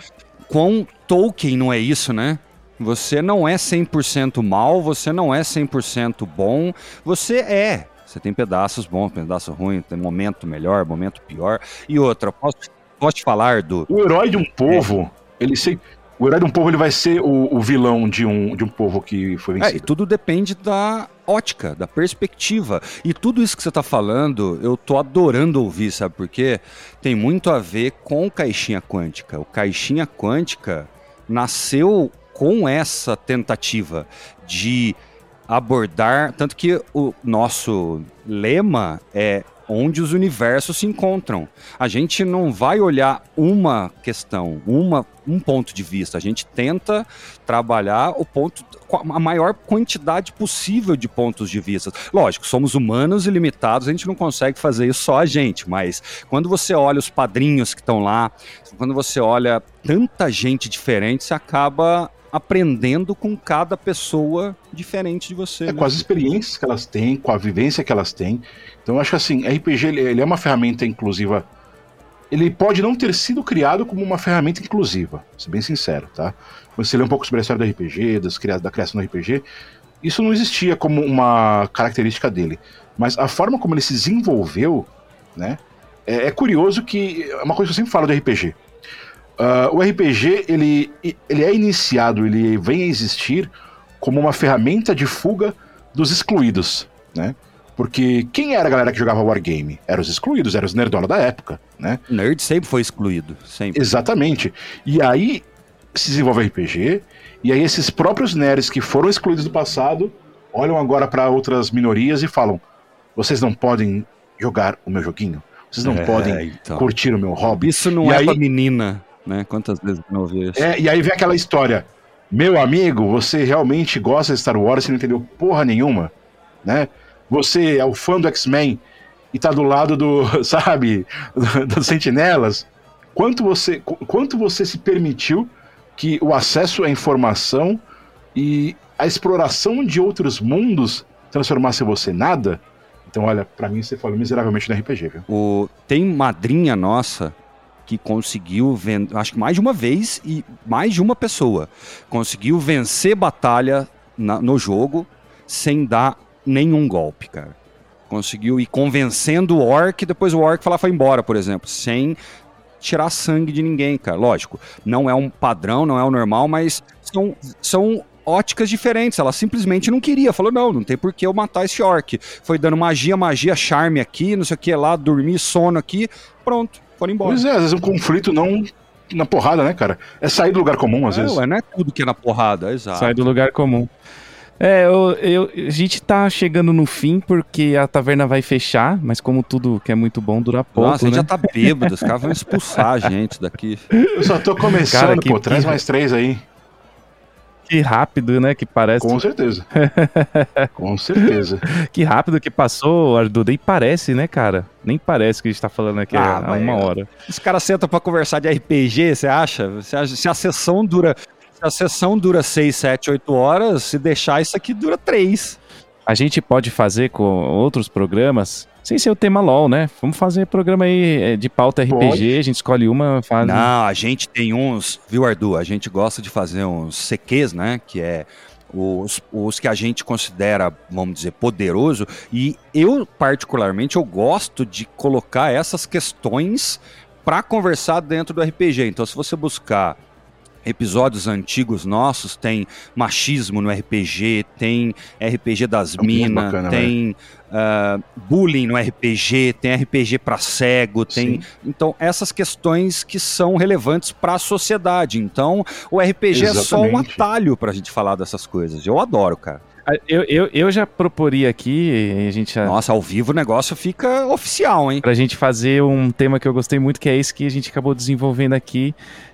Speaker 2: com Tolkien não é isso, né? Você não é 100% mal, você não é 100% bom, você é. Você tem pedaços bons, pedaços ruins, tem momento melhor, momento pior. E outra, posso, posso te falar do.
Speaker 3: O herói de um povo, ele se. O herói de um povo ele vai ser o, o vilão de um, de um povo que foi
Speaker 2: É, e
Speaker 3: vencido.
Speaker 2: tudo depende da ótica, da perspectiva. E tudo isso que você tá falando, eu tô adorando ouvir, sabe por quê? Tem muito a ver com caixinha quântica. O caixinha quântica nasceu com essa tentativa de abordar, tanto que o nosso lema é onde os universos se encontram. A gente não vai olhar uma questão, uma, um ponto de vista. A gente tenta trabalhar o ponto, a maior quantidade possível de pontos de vista. Lógico, somos humanos e limitados, a gente não consegue fazer isso só a gente, mas quando você olha os padrinhos que estão lá, quando você olha tanta gente diferente, você acaba aprendendo com cada pessoa diferente de você.
Speaker 3: É
Speaker 2: né?
Speaker 3: com as experiências que elas têm, com a vivência que elas têm. Então eu acho que assim, RPG ele, é uma ferramenta inclusiva. Ele pode não ter sido criado como uma ferramenta inclusiva, ser bem sincero, tá? Você lê um pouco sobre a história do RPG, das, da criação do RPG, isso não existia como uma característica dele. Mas a forma como ele se desenvolveu, né? É, é curioso que. É uma coisa que eu sempre falo do RPG. Ah, o RPG, ele, ele é iniciado, ele vem a existir como uma ferramenta de fuga dos excluídos, né? Porque quem era a galera que jogava Wargame? Eram os excluídos, eram os nerdola da época, né?
Speaker 2: Nerd sempre foi excluído, sempre.
Speaker 3: Exatamente. E aí se desenvolve RPG, e aí esses próprios nerds que foram excluídos do passado olham agora para outras minorias e falam: vocês não podem jogar o meu joguinho, vocês não
Speaker 2: É,
Speaker 3: podem
Speaker 2: então.
Speaker 3: curtir o meu hobby.
Speaker 2: Isso não
Speaker 3: E
Speaker 2: é
Speaker 3: aí-
Speaker 2: pra menina, né? Quantas vezes eu não ouvi isso?
Speaker 3: É, e aí vem aquela história: meu amigo, você realmente gosta de Star Wars e não entendeu porra nenhuma, né? Você é o fã do X-Men e tá do lado do, sabe, dos sentinelas. Quanto você, qu- quanto você se permitiu que o acesso à informação e a exploração de outros mundos transformasse você nada? Então, olha, pra mim você falou miseravelmente no RPG, viu?
Speaker 2: O, tem madrinha nossa que conseguiu acho que mais de uma vez e mais de uma pessoa conseguiu vencer batalha na- no jogo sem dar nenhum golpe, cara. Conseguiu ir convencendo o orc, depois o orc falar foi embora, por exemplo, sem tirar sangue de ninguém, cara. Lógico, não é um padrão, não é o normal, mas são, são óticas diferentes. Ela simplesmente não queria, falou: não, não tem por que eu matar esse orc. Foi dando magia, magia, charme aqui, não sei o que lá, dormir, sono aqui, pronto, foram embora.
Speaker 3: Pois é, às vezes um conflito não na porrada, né, cara? É sair do lugar comum, às
Speaker 2: É,
Speaker 3: vezes.
Speaker 2: ué, não é tudo que é na porrada, exato.
Speaker 1: Sai do lugar comum. É, eu, eu- a gente tá chegando no fim porque a taverna vai fechar, mas como tudo que é muito bom dura pouco,
Speaker 2: Nossa, a gente
Speaker 1: né?
Speaker 2: já tá bêbado, os caras vão expulsar a gente daqui.
Speaker 3: Eu só tô começando,
Speaker 1: Cara, que
Speaker 3: pô. Traz mais três aí.
Speaker 1: Que rápido, né, que parece.
Speaker 3: Com certeza. Com certeza.
Speaker 1: Que rápido que passou, Ardu. Nem parece, né, cara? Nem parece que a gente tá falando aqui
Speaker 2: Ah,
Speaker 1: há uma
Speaker 2: é-
Speaker 1: hora.
Speaker 2: Os caras sentam pra conversar de RPG, você acha? Você acha? Se a sessão dura. Se a sessão dura 6, 7, 8 horas, se deixar isso aqui dura 3.
Speaker 1: A gente pode fazer com outros programas, sem ser o tema LOL, né? Vamos fazer programa aí é, de pauta RPG,
Speaker 3: Pode.
Speaker 1: a gente escolhe uma, faz.
Speaker 2: Não, a gente tem uns, viu, Ardu? A gente gosta de fazer uns CQs, né? Que é os, os que a gente considera, vamos dizer, poderoso. E eu, particularmente, eu gosto de colocar essas questões para conversar dentro do RPG. Então, se você buscar episódios antigos nossos, tem machismo no RPG, tem RPG das
Speaker 3: É muito
Speaker 2: minas,
Speaker 3: bacana,
Speaker 2: tem ah, bullying no RPG, tem RPG para cego, tem
Speaker 3: Sim.
Speaker 2: então, essas questões que são relevantes para a sociedade. Então, o RPG é só um
Speaker 3: Exatamente.
Speaker 2: atalho para a gente falar dessas coisas. Eu adoro, cara.
Speaker 1: Ah, Eu, eu, eu já proporia aqui, e a gente já.
Speaker 2: Nossa, ao vivo o negócio fica oficial, hein?
Speaker 1: Pra gente fazer um tema que eu gostei muito, que é esse que a gente acabou desenvolvendo aqui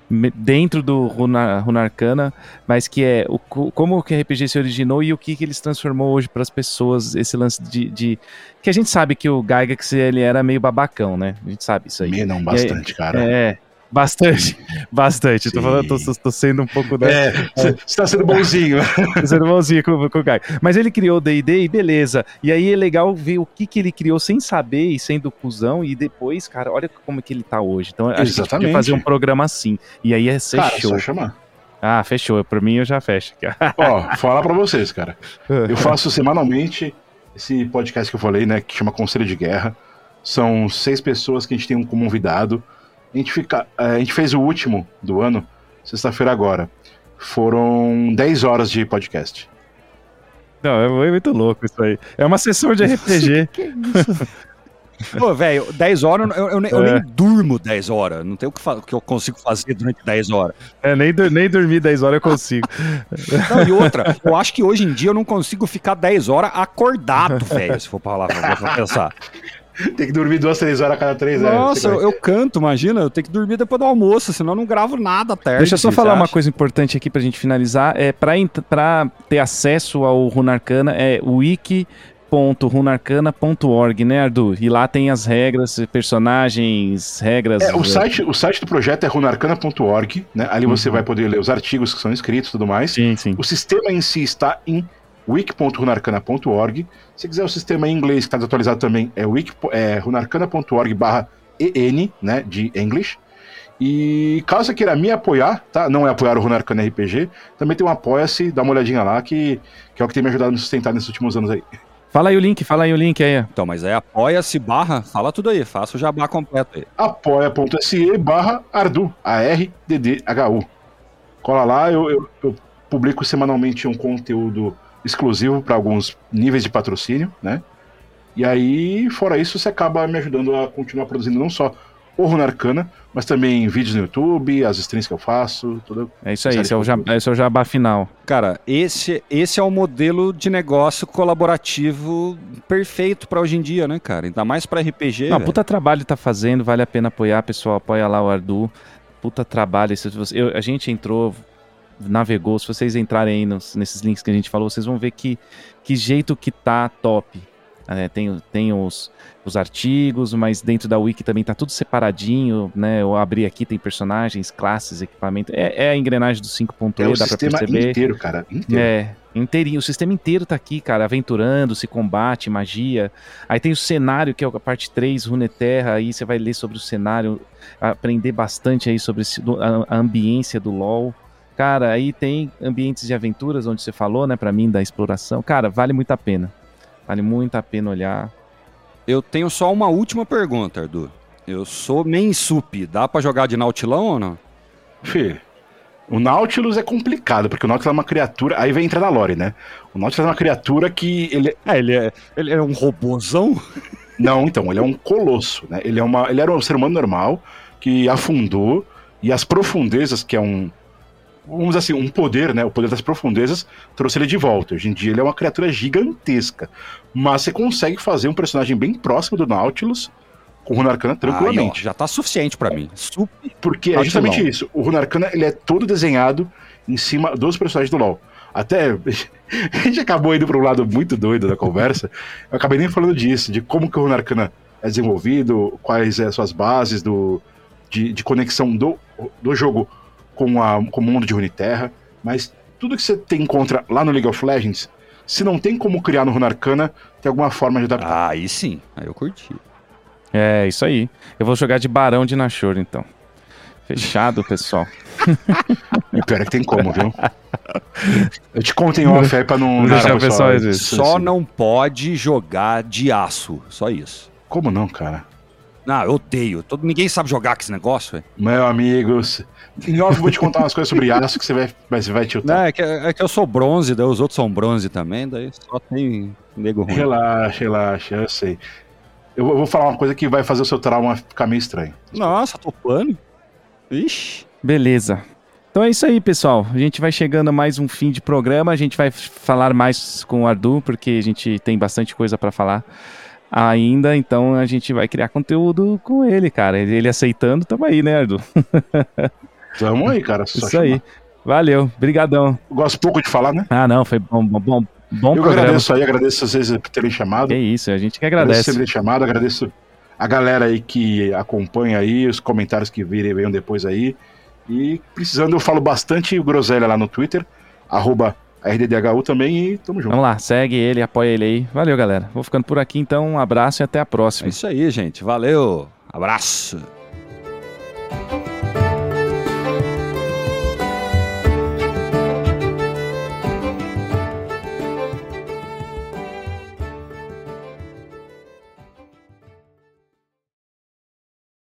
Speaker 1: dentro do Runar, Runarcana, mas que é o, co- como que o RPG se originou e o que, que ele se transformou hoje para as pessoas, esse lance de, de- Que a gente sabe que o Gygax ele era meio babacão, né? A gente sabe isso aí.
Speaker 3: Me não bastante, cara.
Speaker 1: É, bastante, bastante. Tô, falando, tô, tô sendo um pouco da,
Speaker 3: É, você tá sendo bonzinho.
Speaker 1: Fazendo mãozinha com, com o Gaio. Mas ele criou o D&D e beleza. E aí é legal ver o que, que ele criou sem saber e sendo cuzão. E depois, cara, olha como que ele tá hoje. Então acho que a gente podia
Speaker 3: Exatamente.
Speaker 1: fazer um programa assim. E aí é ser
Speaker 3: Cara,
Speaker 1: show.
Speaker 3: só chamar.
Speaker 1: Ah, fechou. Por mim eu já fecho.
Speaker 3: Ó, falar pra vocês, cara. Eu faço semanalmente esse podcast que eu falei, né, que chama Conselho de Guerra. São seis pessoas que a gente tem um como convidado. A gente, fica, eh, a gente fez o último do ano, sexta-feira agora. Foram 10 horas de podcast.
Speaker 1: Não, é muito louco isso aí. É uma sessão de RPG.
Speaker 2: Pô, velho, 10 horas, eu, eu nem- eu
Speaker 1: É.
Speaker 2: nem durmo 10 horas. Não tem o que, que eu consigo fazer durante 10 horas.
Speaker 1: é, nem, nem dormir 10 horas eu consigo.
Speaker 2: Não, e outra, eu acho que hoje em dia eu não consigo ficar 10 horas acordado, velho, se for pra falar pra, pra pensar.
Speaker 3: Tem que dormir duas, três horas a cada três né?
Speaker 2: Nossa, eu, eu canto, imagina, eu tenho que dormir depois do almoço, senão eu não gravo nada à tarde.
Speaker 1: Deixa eu só
Speaker 2: você
Speaker 1: falar uma
Speaker 2: acha?
Speaker 1: coisa importante aqui pra gente finalizar. É, pra, pra ter acesso ao Runarcana, é wiki.runarcana.org, né, Ardu? E lá tem as regras, personagens, regras.
Speaker 3: É, o, site, o site do projeto é runarcana.org, né? Ali você
Speaker 1: Uhum.
Speaker 3: vai poder ler os artigos que são escritos e tudo mais.
Speaker 1: Sim, sim.
Speaker 3: O sistema em si está em wiki.runarcana.org. Se quiser o sistema em inglês que está desatualizado também, é, wiki, é runarcana.org barra EN, né, de English. E caso você queira me apoiar, tá? Não é apoiar o Runarcana RPG, também tem um Apoia-se, dá uma olhadinha lá, que, que é o que tem me ajudado a me sustentar nesses últimos anos aí.
Speaker 1: Fala aí o link, fala aí o link aí.
Speaker 2: Então, mas aí apoia-se barra, fala tudo aí, faça o jabá completo aí.
Speaker 3: apoia.se barra Ardu, A-R-D-D-H-U. Cola lá, eu, eu- eu publico semanalmente um conteúdo exclusivo para alguns níveis de patrocínio, né? E aí, fora isso, você acaba me ajudando a continuar produzindo não só o Runarcana, mas também vídeos no YouTube, as streams que eu faço, tudo.
Speaker 1: É isso aí, esse é, o jabá, esse é o jabá final.
Speaker 2: Cara, esse, esse é o modelo de negócio colaborativo perfeito pra hoje em dia, né, cara? Ainda mais pra RPG.
Speaker 1: Não, puta trabalho tá fazendo, vale a pena apoiar, pessoal. Apoia lá o Ardu. Puta trabalho. Eu- a gente entrou, navegou. Se vocês entrarem aí nos- nesses links que a gente falou, vocês vão ver que, que jeito que tá top. É, tem tem os, os artigos, mas dentro da wiki também tá tudo separadinho, né? Eu abri aqui, tem personagens, classes, equipamento. É, é a engrenagem do 5.E,
Speaker 3: É o
Speaker 1: dá pra
Speaker 3: sistema
Speaker 1: perceber.
Speaker 3: inteiro, cara. Inteiro.
Speaker 1: É, inteirinho. O sistema inteiro tá aqui, cara, aventurando, se combate, magia. Aí tem o cenário, que é a parte 3, Runeterra, aí você vai ler sobre o cenário, aprender bastante aí sobre a, a ambiência do LoL. Cara, aí tem ambientes de aventuras, onde você falou, né, pra mim, da exploração. Cara, vale muito a pena. Vale muito a pena olhar.
Speaker 2: Eu tenho só uma última pergunta, Ardu. Eu sou main sup, dá pra jogar de nautilão ou não?
Speaker 3: Fê, o Nautilus é complicado, porque o Nautilus é uma criatura. Aí vem entrar na lore, né? O Nautilus é uma criatura que. Ele...
Speaker 2: É, ele é, ele é um robôzão?
Speaker 3: Não, então, ele é um colosso, né? Ele, é uma, ele era um ser humano normal que afundou e as profundezas, que é um. Vamos dizer assim, um poder, né? O poder das profundezas trouxe ele de volta. Hoje em dia ele é uma criatura gigantesca. Mas você consegue fazer um personagem bem próximo do Nautilus com o Runarcana tranquilamente.
Speaker 2: Aí, ó, já tá suficiente para mim.
Speaker 3: Super Porque é justamente isso. O Runarcana ele é todo desenhado em cima dos personagens do LoL. Até a gente acabou indo para um lado muito doido da conversa. Eu acabei nem falando disso, de como que o Runarcana é desenvolvido, quais são as suas bases do, de, de conexão do, do jogo com, a, com o mundo de Runeterra. Mas tudo que você tem contra lá no League of Legends, se não tem como criar no Runarcana, tem alguma forma de adaptar.
Speaker 2: Ah, aí sim. Aí eu curti.
Speaker 1: É, isso aí. Eu vou jogar de Barão de Nashor, então. Fechado, pessoal.
Speaker 3: E pior é que tem como, viu? Eu te conto em off aí pra não...
Speaker 1: Não deixar o pessoal.
Speaker 2: Só
Speaker 3: isso.
Speaker 2: não pode jogar de aço. Só isso.
Speaker 3: Como não, cara?
Speaker 2: Não, eu odeio. Todo, ninguém sabe jogar com esse negócio, velho.
Speaker 3: Meu amigo, em off eu vou te contar umas coisas sobre aço que você vai, vai, você vai tiltar.
Speaker 2: Não, é que, é que eu sou bronze, daí os outros são bronze também, daí só tem nego ruim.
Speaker 3: Relaxa, relaxa, eu sei. Eu eu vou falar uma coisa que vai fazer o seu trauma ficar meio estranho.
Speaker 2: Nossa, topando. Ixi.
Speaker 1: Beleza. Então é isso aí, pessoal. A gente vai chegando a mais um fim de programa. A gente vai falar mais com o Ardu, porque a gente tem bastante coisa pra falar ainda. Então a gente vai criar conteúdo com ele, cara. Ele aceitando, tamo aí, né, Ardu?
Speaker 3: Tamo aí, cara.
Speaker 1: Isso
Speaker 3: chamar.
Speaker 1: aí. Valeu. Brigadão.
Speaker 3: Eu Gosto pouco de falar, né?
Speaker 1: Ah, não, foi bom, bom, bom, bom
Speaker 3: eu
Speaker 1: programa.
Speaker 3: agradeço aí, agradeço vocês por terem chamado.
Speaker 1: É isso, a gente que
Speaker 3: Agradeço
Speaker 1: agradece.
Speaker 3: por terem chamado, agradeço a galera aí que acompanha aí, os comentários que virem venham depois aí. E precisando, eu falo bastante groselha lá no Twitter, arroba RDDHU também e tamo junto.
Speaker 1: Vamos lá, segue ele, apoia ele aí. Valeu, galera. Vou ficando por aqui, então. Um abraço e até a
Speaker 2: É
Speaker 1: próxima.
Speaker 2: isso aí, gente. Valeu. Abraço.